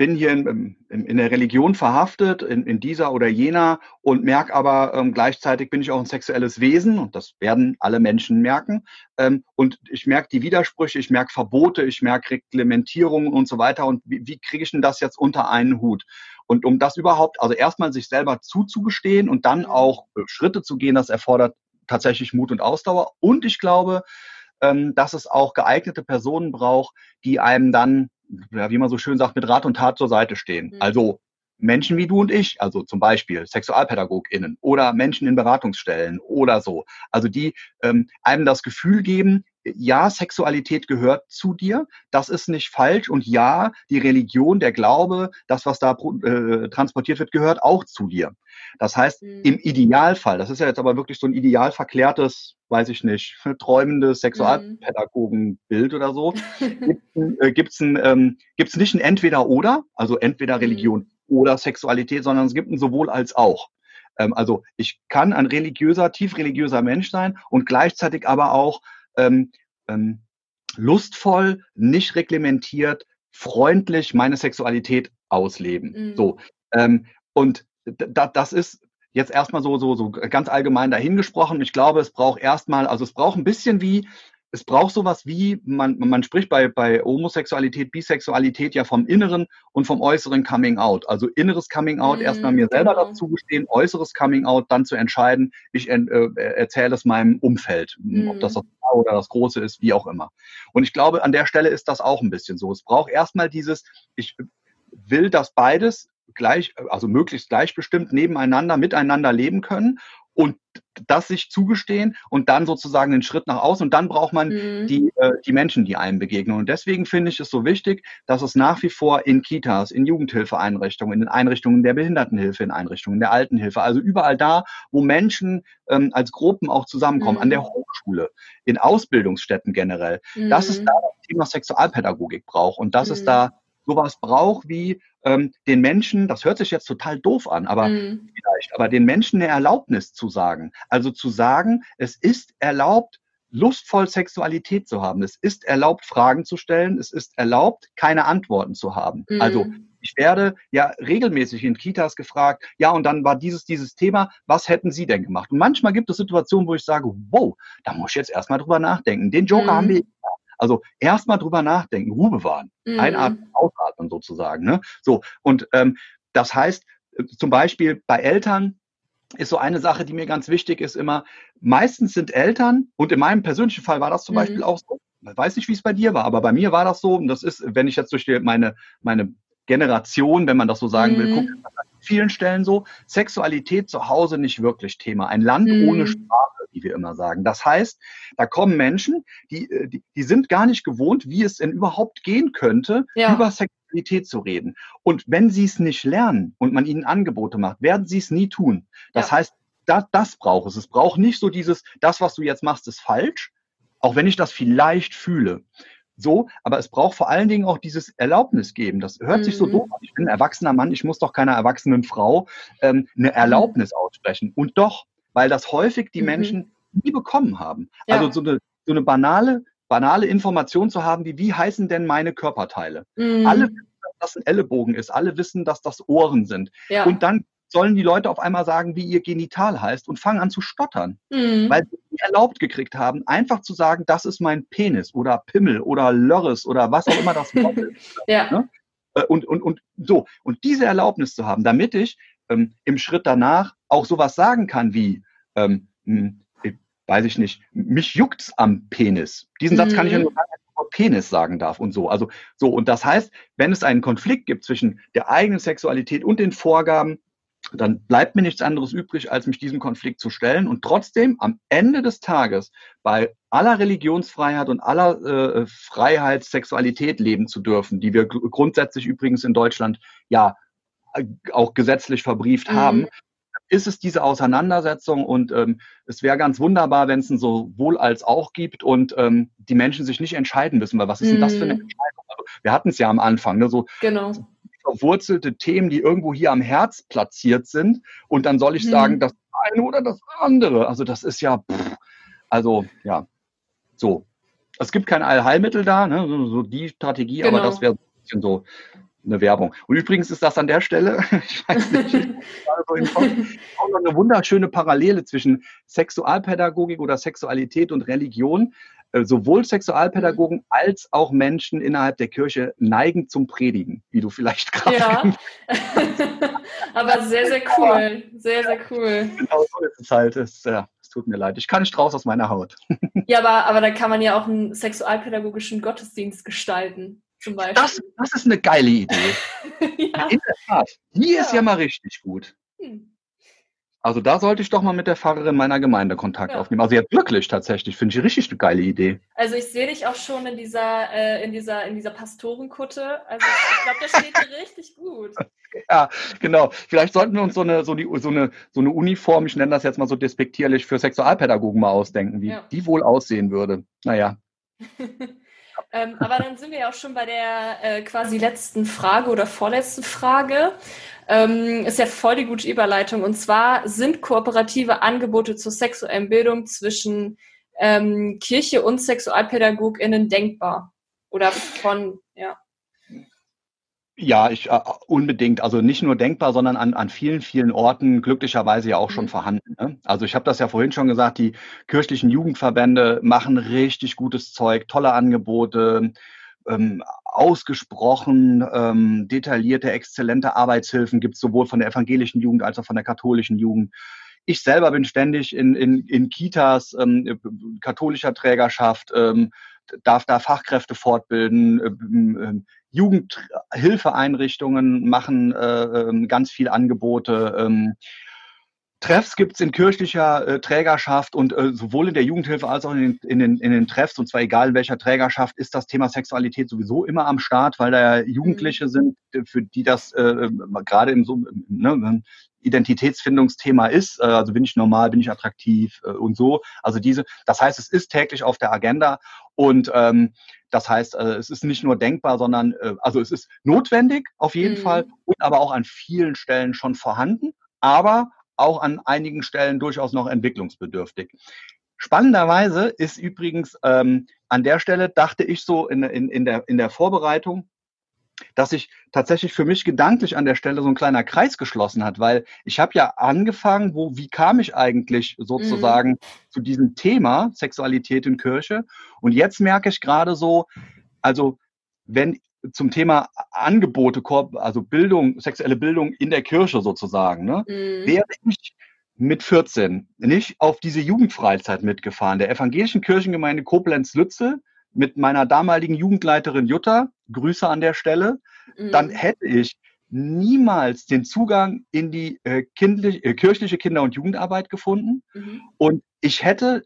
bin hier in, in, in der Religion verhaftet, in, in, dieser oder jener und merke aber ähm, gleichzeitig bin ich auch ein sexuelles Wesen und das werden alle Menschen merken. Ähm, und ich merke die Widersprüche, ich merke Verbote, ich merke Reglementierungen und so weiter. Und wie, wie kriege ich denn das jetzt unter einen Hut? Und um das überhaupt, also erstmal sich selber zuzugestehen und dann auch äh, Schritte zu gehen, das erfordert tatsächlich Mut und Ausdauer. Und ich glaube, ähm, dass es auch geeignete Personen braucht, die einem dann ja, wie man so schön sagt, mit Rat und Tat zur Seite stehen. Mhm. Also Menschen wie du und ich, also zum Beispiel SexualpädagogInnen oder Menschen in Beratungsstellen oder so, also die ähm, einem das Gefühl geben, ja, Sexualität gehört zu dir, das ist nicht falsch und ja, die Religion, der Glaube, das, was da äh, transportiert wird, gehört auch zu dir. Das heißt, mhm. im Idealfall, das ist ja jetzt aber wirklich so ein ideal verklärtes, weiß ich nicht, träumendes Sexualpädagogenbild oder so, gibt es äh, ein, ähm, gibt's nicht ein Entweder-Oder, also entweder mhm. Religion mhm. oder Sexualität, sondern es gibt ein sowohl als auch. Ähm, also ich kann ein religiöser, tief religiöser Mensch sein und gleichzeitig aber auch ähm, ähm, lustvoll, nicht reglementiert, freundlich meine Sexualität ausleben. Mhm. So. Ähm, und da, das ist jetzt erstmal so, so, so ganz allgemein dahingesprochen. Ich glaube, es braucht erstmal, also es braucht ein bisschen wie, es braucht sowas wie, man, man spricht bei, bei Homosexualität, Bisexualität ja vom inneren und vom äußeren Coming Out. Also inneres Coming Out, mm, erstmal mir selber genau. dazu gestehen, äußeres Coming Out, dann zu entscheiden, ich äh, erzähle es meinem Umfeld, mm. ob das das oder das Große ist, wie auch immer. Und ich glaube, an der Stelle ist das auch ein bisschen so. Es braucht erstmal dieses, ich will, dass beides gleich, also möglichst gleichbestimmt nebeneinander, miteinander leben können und das sich zugestehen und dann sozusagen den Schritt nach außen und dann braucht man mhm. die, äh, die Menschen, die einem begegnen. Und deswegen finde ich es so wichtig, dass es nach wie vor in Kitas, in Jugendhilfeeinrichtungen, in den Einrichtungen der Behindertenhilfe, in Einrichtungen der Altenhilfe, also überall da, wo Menschen ähm, als Gruppen auch zusammenkommen, mhm. an der mhm. Hochschule, in Ausbildungsstätten generell, mhm. dass es da das Thema Sexualpädagogik braucht und dass es da sowas braucht wie ähm, den Menschen, das hört sich jetzt total doof an, aber mhm. vielleicht, aber den Menschen eine Erlaubnis zu sagen. Also zu sagen, es ist erlaubt, lustvoll Sexualität zu haben. Es ist erlaubt, Fragen zu stellen. Es ist erlaubt, keine Antworten zu haben. Mhm. Also ich werde ja regelmäßig in Kitas gefragt, ja, und dann war dieses, dieses Thema, was hätten Sie denn gemacht? Und manchmal gibt es Situationen, wo ich sage, wow, da muss ich jetzt erstmal drüber nachdenken. Den Joker mhm. haben wir also erstmal drüber nachdenken, Ruhe bewahren, mhm. einatmen, ausatmen sozusagen. Ne? So, und ähm, das heißt, äh, zum Beispiel bei Eltern ist so eine Sache, die mir ganz wichtig ist, immer, meistens sind Eltern, und in meinem persönlichen Fall war das zum mhm. Beispiel auch so, ich weiß nicht, wie es bei dir war, aber bei mir war das so, und das ist, wenn ich jetzt durch die, meine, meine Generation, wenn man das so sagen mhm. will, guckt an vielen Stellen so, Sexualität zu Hause nicht wirklich Thema. Ein Land mhm. ohne Sprache, wie wir immer sagen. Das heißt, da kommen Menschen, die, äh, die, die sind gar nicht gewohnt, wie es denn überhaupt gehen könnte, ja. über Sexualität zu reden. Und wenn sie es nicht lernen und man ihnen Angebote macht, werden sie es nie tun. Das ja. heißt, das, das braucht es. Es braucht nicht so dieses, das, was du jetzt machst, ist falsch, auch wenn ich das vielleicht fühle. So, aber es braucht vor allen Dingen auch dieses Erlaubnis geben. Das hört mhm. sich so mhm. doof an. Ich bin ein erwachsener Mann, ich muss doch keiner erwachsenen Frau ähm, eine mhm. Erlaubnis aussprechen. Und doch, weil das häufig die mhm. Menschen nie bekommen haben. Ja. Also so eine, so eine banale, banale Information zu haben, wie, wie heißen denn meine Körperteile? Mhm. Alle wissen, dass das ein Ellenbogen ist, alle wissen, dass das Ohren sind. Ja. Und dann sollen die Leute auf einmal sagen, wie ihr Genital heißt und fangen an zu stottern, mhm. weil sie erlaubt gekriegt haben, einfach zu sagen, das ist mein Penis oder Pimmel oder Lörres oder was auch immer das Wort ist. ja. Ne? Äh, und, und, und so. Und diese Erlaubnis zu haben, damit ich ähm, im Schritt danach auch sowas sagen kann wie, ähm, hm, weiß ich nicht, mich juckt's am Penis. Diesen Satz kann ich ja mhm. nur sagen, wenn ich Penis sagen darf und so. Also so. Und das heißt, wenn es einen Konflikt gibt zwischen der eigenen Sexualität und den Vorgaben dann bleibt mir nichts anderes übrig, als mich diesem Konflikt zu stellen und trotzdem am Ende des Tages bei aller Religionsfreiheit und aller äh, Freiheit, Sexualität leben zu dürfen, die wir grundsätzlich übrigens in Deutschland ja äh, auch gesetzlich verbrieft mhm. haben, ist es diese Auseinandersetzung und ähm, es wäre ganz wunderbar, wenn es ein sowohl als auch gibt und ähm, die Menschen sich nicht entscheiden müssen, weil was ist denn das für eine mhm. Entscheidung? Also, wir hatten es ja am Anfang, ne, so genau verwurzelte Themen, die irgendwo hier am Herz platziert sind. Und dann soll ich mhm. sagen, das eine oder das andere. Also das ist ja, pff, also ja, so. Es gibt kein Allheilmittel da, ne? so, so die Strategie, genau. aber das wäre ein bisschen so eine Werbung. Und übrigens ist das an der Stelle, ich weiß nicht, auch noch eine wunderschöne Parallele zwischen Sexualpädagogik oder Sexualität und Religion. Äh, sowohl Sexualpädagogen als auch Menschen innerhalb der Kirche neigen zum Predigen, wie du vielleicht gerade. Ja, aber sehr, sehr cool. Sehr, sehr cool. Genau so ist es halt. Es, ja, es tut mir leid. Ich kann nicht raus aus meiner Haut. ja, aber, aber da kann man ja auch einen sexualpädagogischen Gottesdienst gestalten. Zum Beispiel. Das, das ist eine geile Idee. ja. In der Tat. Die ja. ist ja mal richtig gut. Hm. Also da sollte ich doch mal mit der Pfarrerin meiner Gemeinde Kontakt ja. aufnehmen. Also jetzt wirklich tatsächlich, finde ich richtig eine geile Idee. Also ich sehe dich auch schon in dieser, äh, in dieser, in dieser Pastorenkutte. Also ich glaube, das steht dir richtig gut. Ja, genau. Vielleicht sollten wir uns so eine, so, die, so, eine, so eine Uniform, ich nenne das jetzt mal so despektierlich, für Sexualpädagogen mal ausdenken, wie ja. die wohl aussehen würde. Naja. ähm, aber dann sind wir ja auch schon bei der äh, quasi letzten Frage oder vorletzten Frage. Ähm, ist ja voll die gute Überleitung. Und zwar sind kooperative Angebote zur sexuellen Bildung zwischen ähm, Kirche und SexualpädagogInnen denkbar? Oder von, ja. Ja, ich, äh, unbedingt. Also nicht nur denkbar, sondern an, an vielen, vielen Orten glücklicherweise ja auch schon mhm. vorhanden. Ne? Also ich habe das ja vorhin schon gesagt, die kirchlichen Jugendverbände machen richtig gutes Zeug, tolle Angebote, ähm, ausgesprochen ähm, detaillierte, exzellente Arbeitshilfen gibt es sowohl von der evangelischen Jugend als auch von der katholischen Jugend. Ich selber bin ständig in, in, in Kitas ähm, katholischer Trägerschaft, ähm, darf da Fachkräfte fortbilden, ähm, ähm Jugendhilfeeinrichtungen machen äh, ähm, ganz viel Angebote. Ähm, Treffs gibt es in kirchlicher äh, Trägerschaft und äh, sowohl in der Jugendhilfe als auch in den, in, den, in den Treffs, und zwar egal in welcher Trägerschaft, ist das Thema Sexualität sowieso immer am Start, weil da ja Jugendliche mhm. sind, für die das äh, gerade im so ne, Identitätsfindungsthema ist. Äh, also bin ich normal, bin ich attraktiv äh, und so. Also diese, das heißt, es ist täglich auf der Agenda und ähm, das heißt, äh, es ist nicht nur denkbar, sondern äh, also es ist notwendig auf jeden mhm. Fall und aber auch an vielen Stellen schon vorhanden. Aber auch an einigen Stellen durchaus noch entwicklungsbedürftig. Spannenderweise ist übrigens ähm, an der Stelle, dachte ich so in, in, in, der, in der Vorbereitung, dass sich tatsächlich für mich gedanklich an der Stelle so ein kleiner Kreis geschlossen hat, weil ich habe ja angefangen, wo, wie kam ich eigentlich sozusagen mhm. zu diesem Thema Sexualität in Kirche? Und jetzt merke ich gerade so, also wenn zum Thema Angebote, also Bildung, sexuelle Bildung in der Kirche sozusagen, ne, mhm. wäre ich mit 14 nicht auf diese Jugendfreizeit mitgefahren, der evangelischen Kirchengemeinde Koblenz-Lützel mit meiner damaligen Jugendleiterin Jutta, Grüße an der Stelle, mhm. dann hätte ich niemals den Zugang in die äh, kindlich, äh, kirchliche Kinder- und Jugendarbeit gefunden. Mhm. Und ich hätte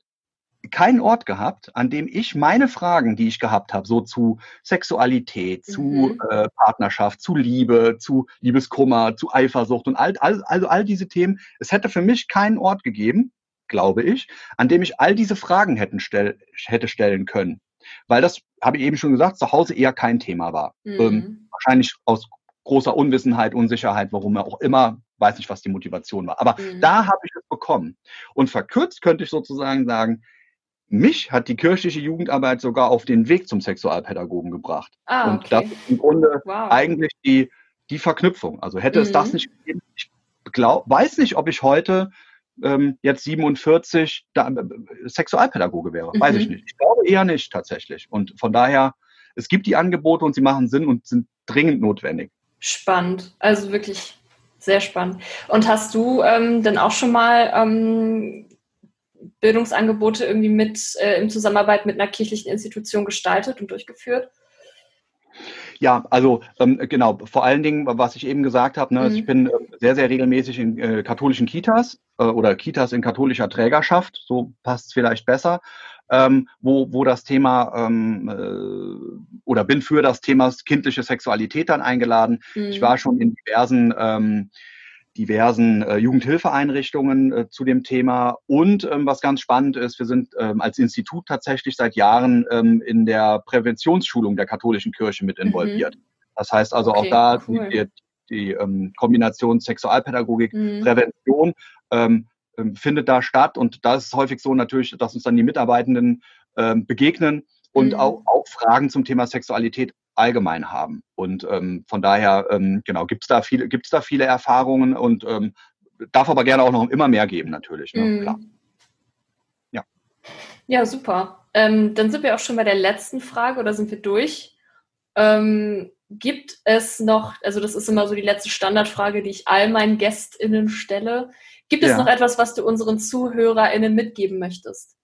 keinen Ort gehabt, an dem ich meine Fragen, die ich gehabt habe, so zu Sexualität, zu mhm. äh, Partnerschaft, zu Liebe, zu Liebeskummer, zu Eifersucht und all, all, also all diese Themen, es hätte für mich keinen Ort gegeben, glaube ich, an dem ich all diese Fragen hätten stell, hätte stellen können. Weil das, habe ich eben schon gesagt, zu Hause eher kein Thema war. Mhm. Ähm, wahrscheinlich aus großer Unwissenheit, Unsicherheit, warum er auch immer, weiß nicht, was die Motivation war. Aber mhm. da habe ich es bekommen. Und verkürzt könnte ich sozusagen sagen, mich hat die kirchliche Jugendarbeit sogar auf den Weg zum Sexualpädagogen gebracht. Ah, okay. Und das ist im Grunde wow. eigentlich die, die Verknüpfung. Also hätte mhm. es das mhm. nicht gegeben, ich glaub, weiß nicht, ob ich heute ähm, jetzt 47 da, äh, Sexualpädagoge wäre. Mhm. Weiß ich nicht. Ich glaube eher nicht tatsächlich. Und von daher, es gibt die Angebote und sie machen Sinn und sind dringend notwendig. Spannend. Also wirklich sehr spannend. Und hast du ähm, dann auch schon mal ähm, Bildungsangebote irgendwie mit äh, in Zusammenarbeit mit einer kirchlichen Institution gestaltet und durchgeführt? Ja, also ähm, genau, vor allen Dingen, was ich eben gesagt habe, ne, mhm. ich bin äh, sehr, sehr regelmäßig in äh, katholischen Kitas äh, oder Kitas in katholischer Trägerschaft, so passt es vielleicht besser, ähm, wo, wo das Thema ähm, äh, oder bin für das Thema kindliche Sexualität dann eingeladen. Mhm. Ich war schon in diversen ähm, diversen äh, Jugendhilfeeinrichtungen äh, zu dem Thema. Und ähm, was ganz spannend ist, wir sind ähm, als Institut tatsächlich seit Jahren ähm, in der Präventionsschulung der katholischen Kirche mit mhm. involviert. Mhm. Das heißt also okay, auch da cool. die, die ähm, Kombination Sexualpädagogik, mhm. Prävention ähm, ähm, findet da statt. Und da ist es häufig so natürlich, dass uns dann die Mitarbeitenden ähm, begegnen und mhm. auch, auch Fragen zum Thema Sexualität allgemein haben. Und ähm, von daher, ähm, genau, gibt es da viele, gibt's da viele Erfahrungen und ähm, darf aber gerne auch noch immer mehr geben, natürlich. Ne? Mhm. Klar. Ja. Ja, super. Ähm, dann sind wir auch schon bei der letzten Frage oder sind wir durch? Ähm, gibt es noch, also das ist immer so die letzte Standardfrage, die ich all meinen GästInnen stelle. Gibt es ja. noch etwas, was du unseren ZuhörerInnen mitgeben möchtest?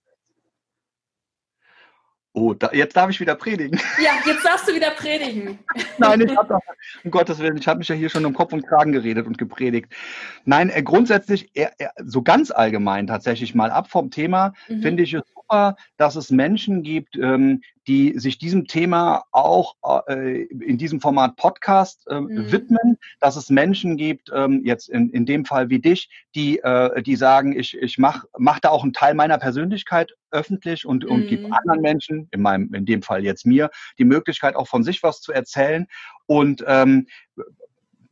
Oh, da, jetzt darf ich wieder predigen. Ja, jetzt darfst du wieder predigen. Nein, ich habe um Gottes Willen, ich habe mich ja hier schon um Kopf und Kragen geredet und gepredigt. Nein, äh, grundsätzlich, äh, äh, so ganz allgemein tatsächlich mal ab vom Thema, mhm. finde ich es super, dass es Menschen gibt, ähm, die sich diesem Thema auch äh, in diesem Format Podcast äh, mhm. widmen, dass es Menschen gibt, ähm, jetzt in, in dem Fall wie dich, die, äh, die sagen, ich, ich mache mach da auch einen Teil meiner Persönlichkeit öffentlich und, und gebe mhm. anderen Menschen, in meinem, in dem Fall jetzt mir, die Möglichkeit auch von sich was zu erzählen. Und ähm,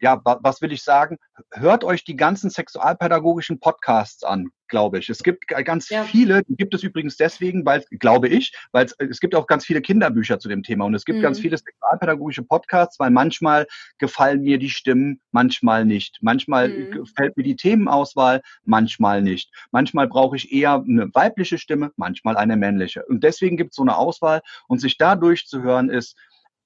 ja, was will ich sagen? Hört euch die ganzen sexualpädagogischen Podcasts an, glaube ich. Es gibt ganz ja. viele, die gibt es übrigens deswegen, weil, glaube ich, weil es, es gibt auch ganz viele Kinderbücher zu dem Thema und es gibt mhm. ganz viele sexualpädagogische Podcasts, weil manchmal gefallen mir die Stimmen, manchmal nicht. Manchmal mhm. gefällt mir die Themenauswahl, manchmal nicht. Manchmal brauche ich eher eine weibliche Stimme, manchmal eine männliche. Und deswegen gibt es so eine Auswahl und sich da durchzuhören ist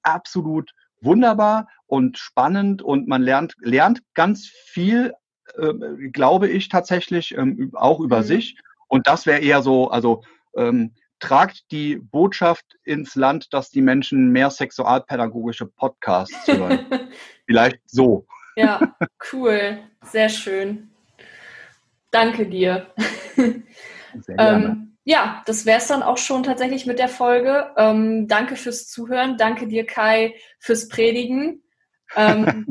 absolut wunderbar und spannend und man lernt, lernt ganz viel, äh, glaube ich tatsächlich, ähm, auch über mhm. sich. Und das wäre eher so, also ähm, tragt die Botschaft ins Land, dass die Menschen mehr sexualpädagogische Podcasts hören. Vielleicht so. Ja, cool. Sehr schön. Danke dir. Sehr gerne. Ähm, ja, das wäre es dann auch schon tatsächlich mit der Folge. Ähm, danke fürs Zuhören. Danke dir, Kai, fürs Predigen. Ähm,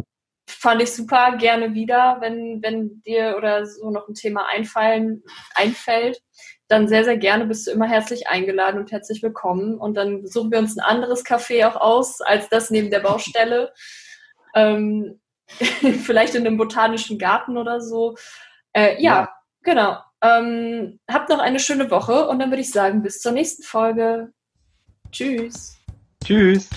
fand ich super. Gerne wieder, wenn, wenn dir oder so noch ein Thema einfallen, einfällt. Dann sehr, sehr gerne bist du immer herzlich eingeladen und herzlich willkommen. Und dann suchen wir uns ein anderes Café auch aus, als das neben der Baustelle. ähm, vielleicht in einem botanischen Garten oder so. Äh, ja, ja, genau. Ähm, habt noch eine schöne Woche und dann würde ich sagen, bis zur nächsten Folge. Tschüss. Tschüss.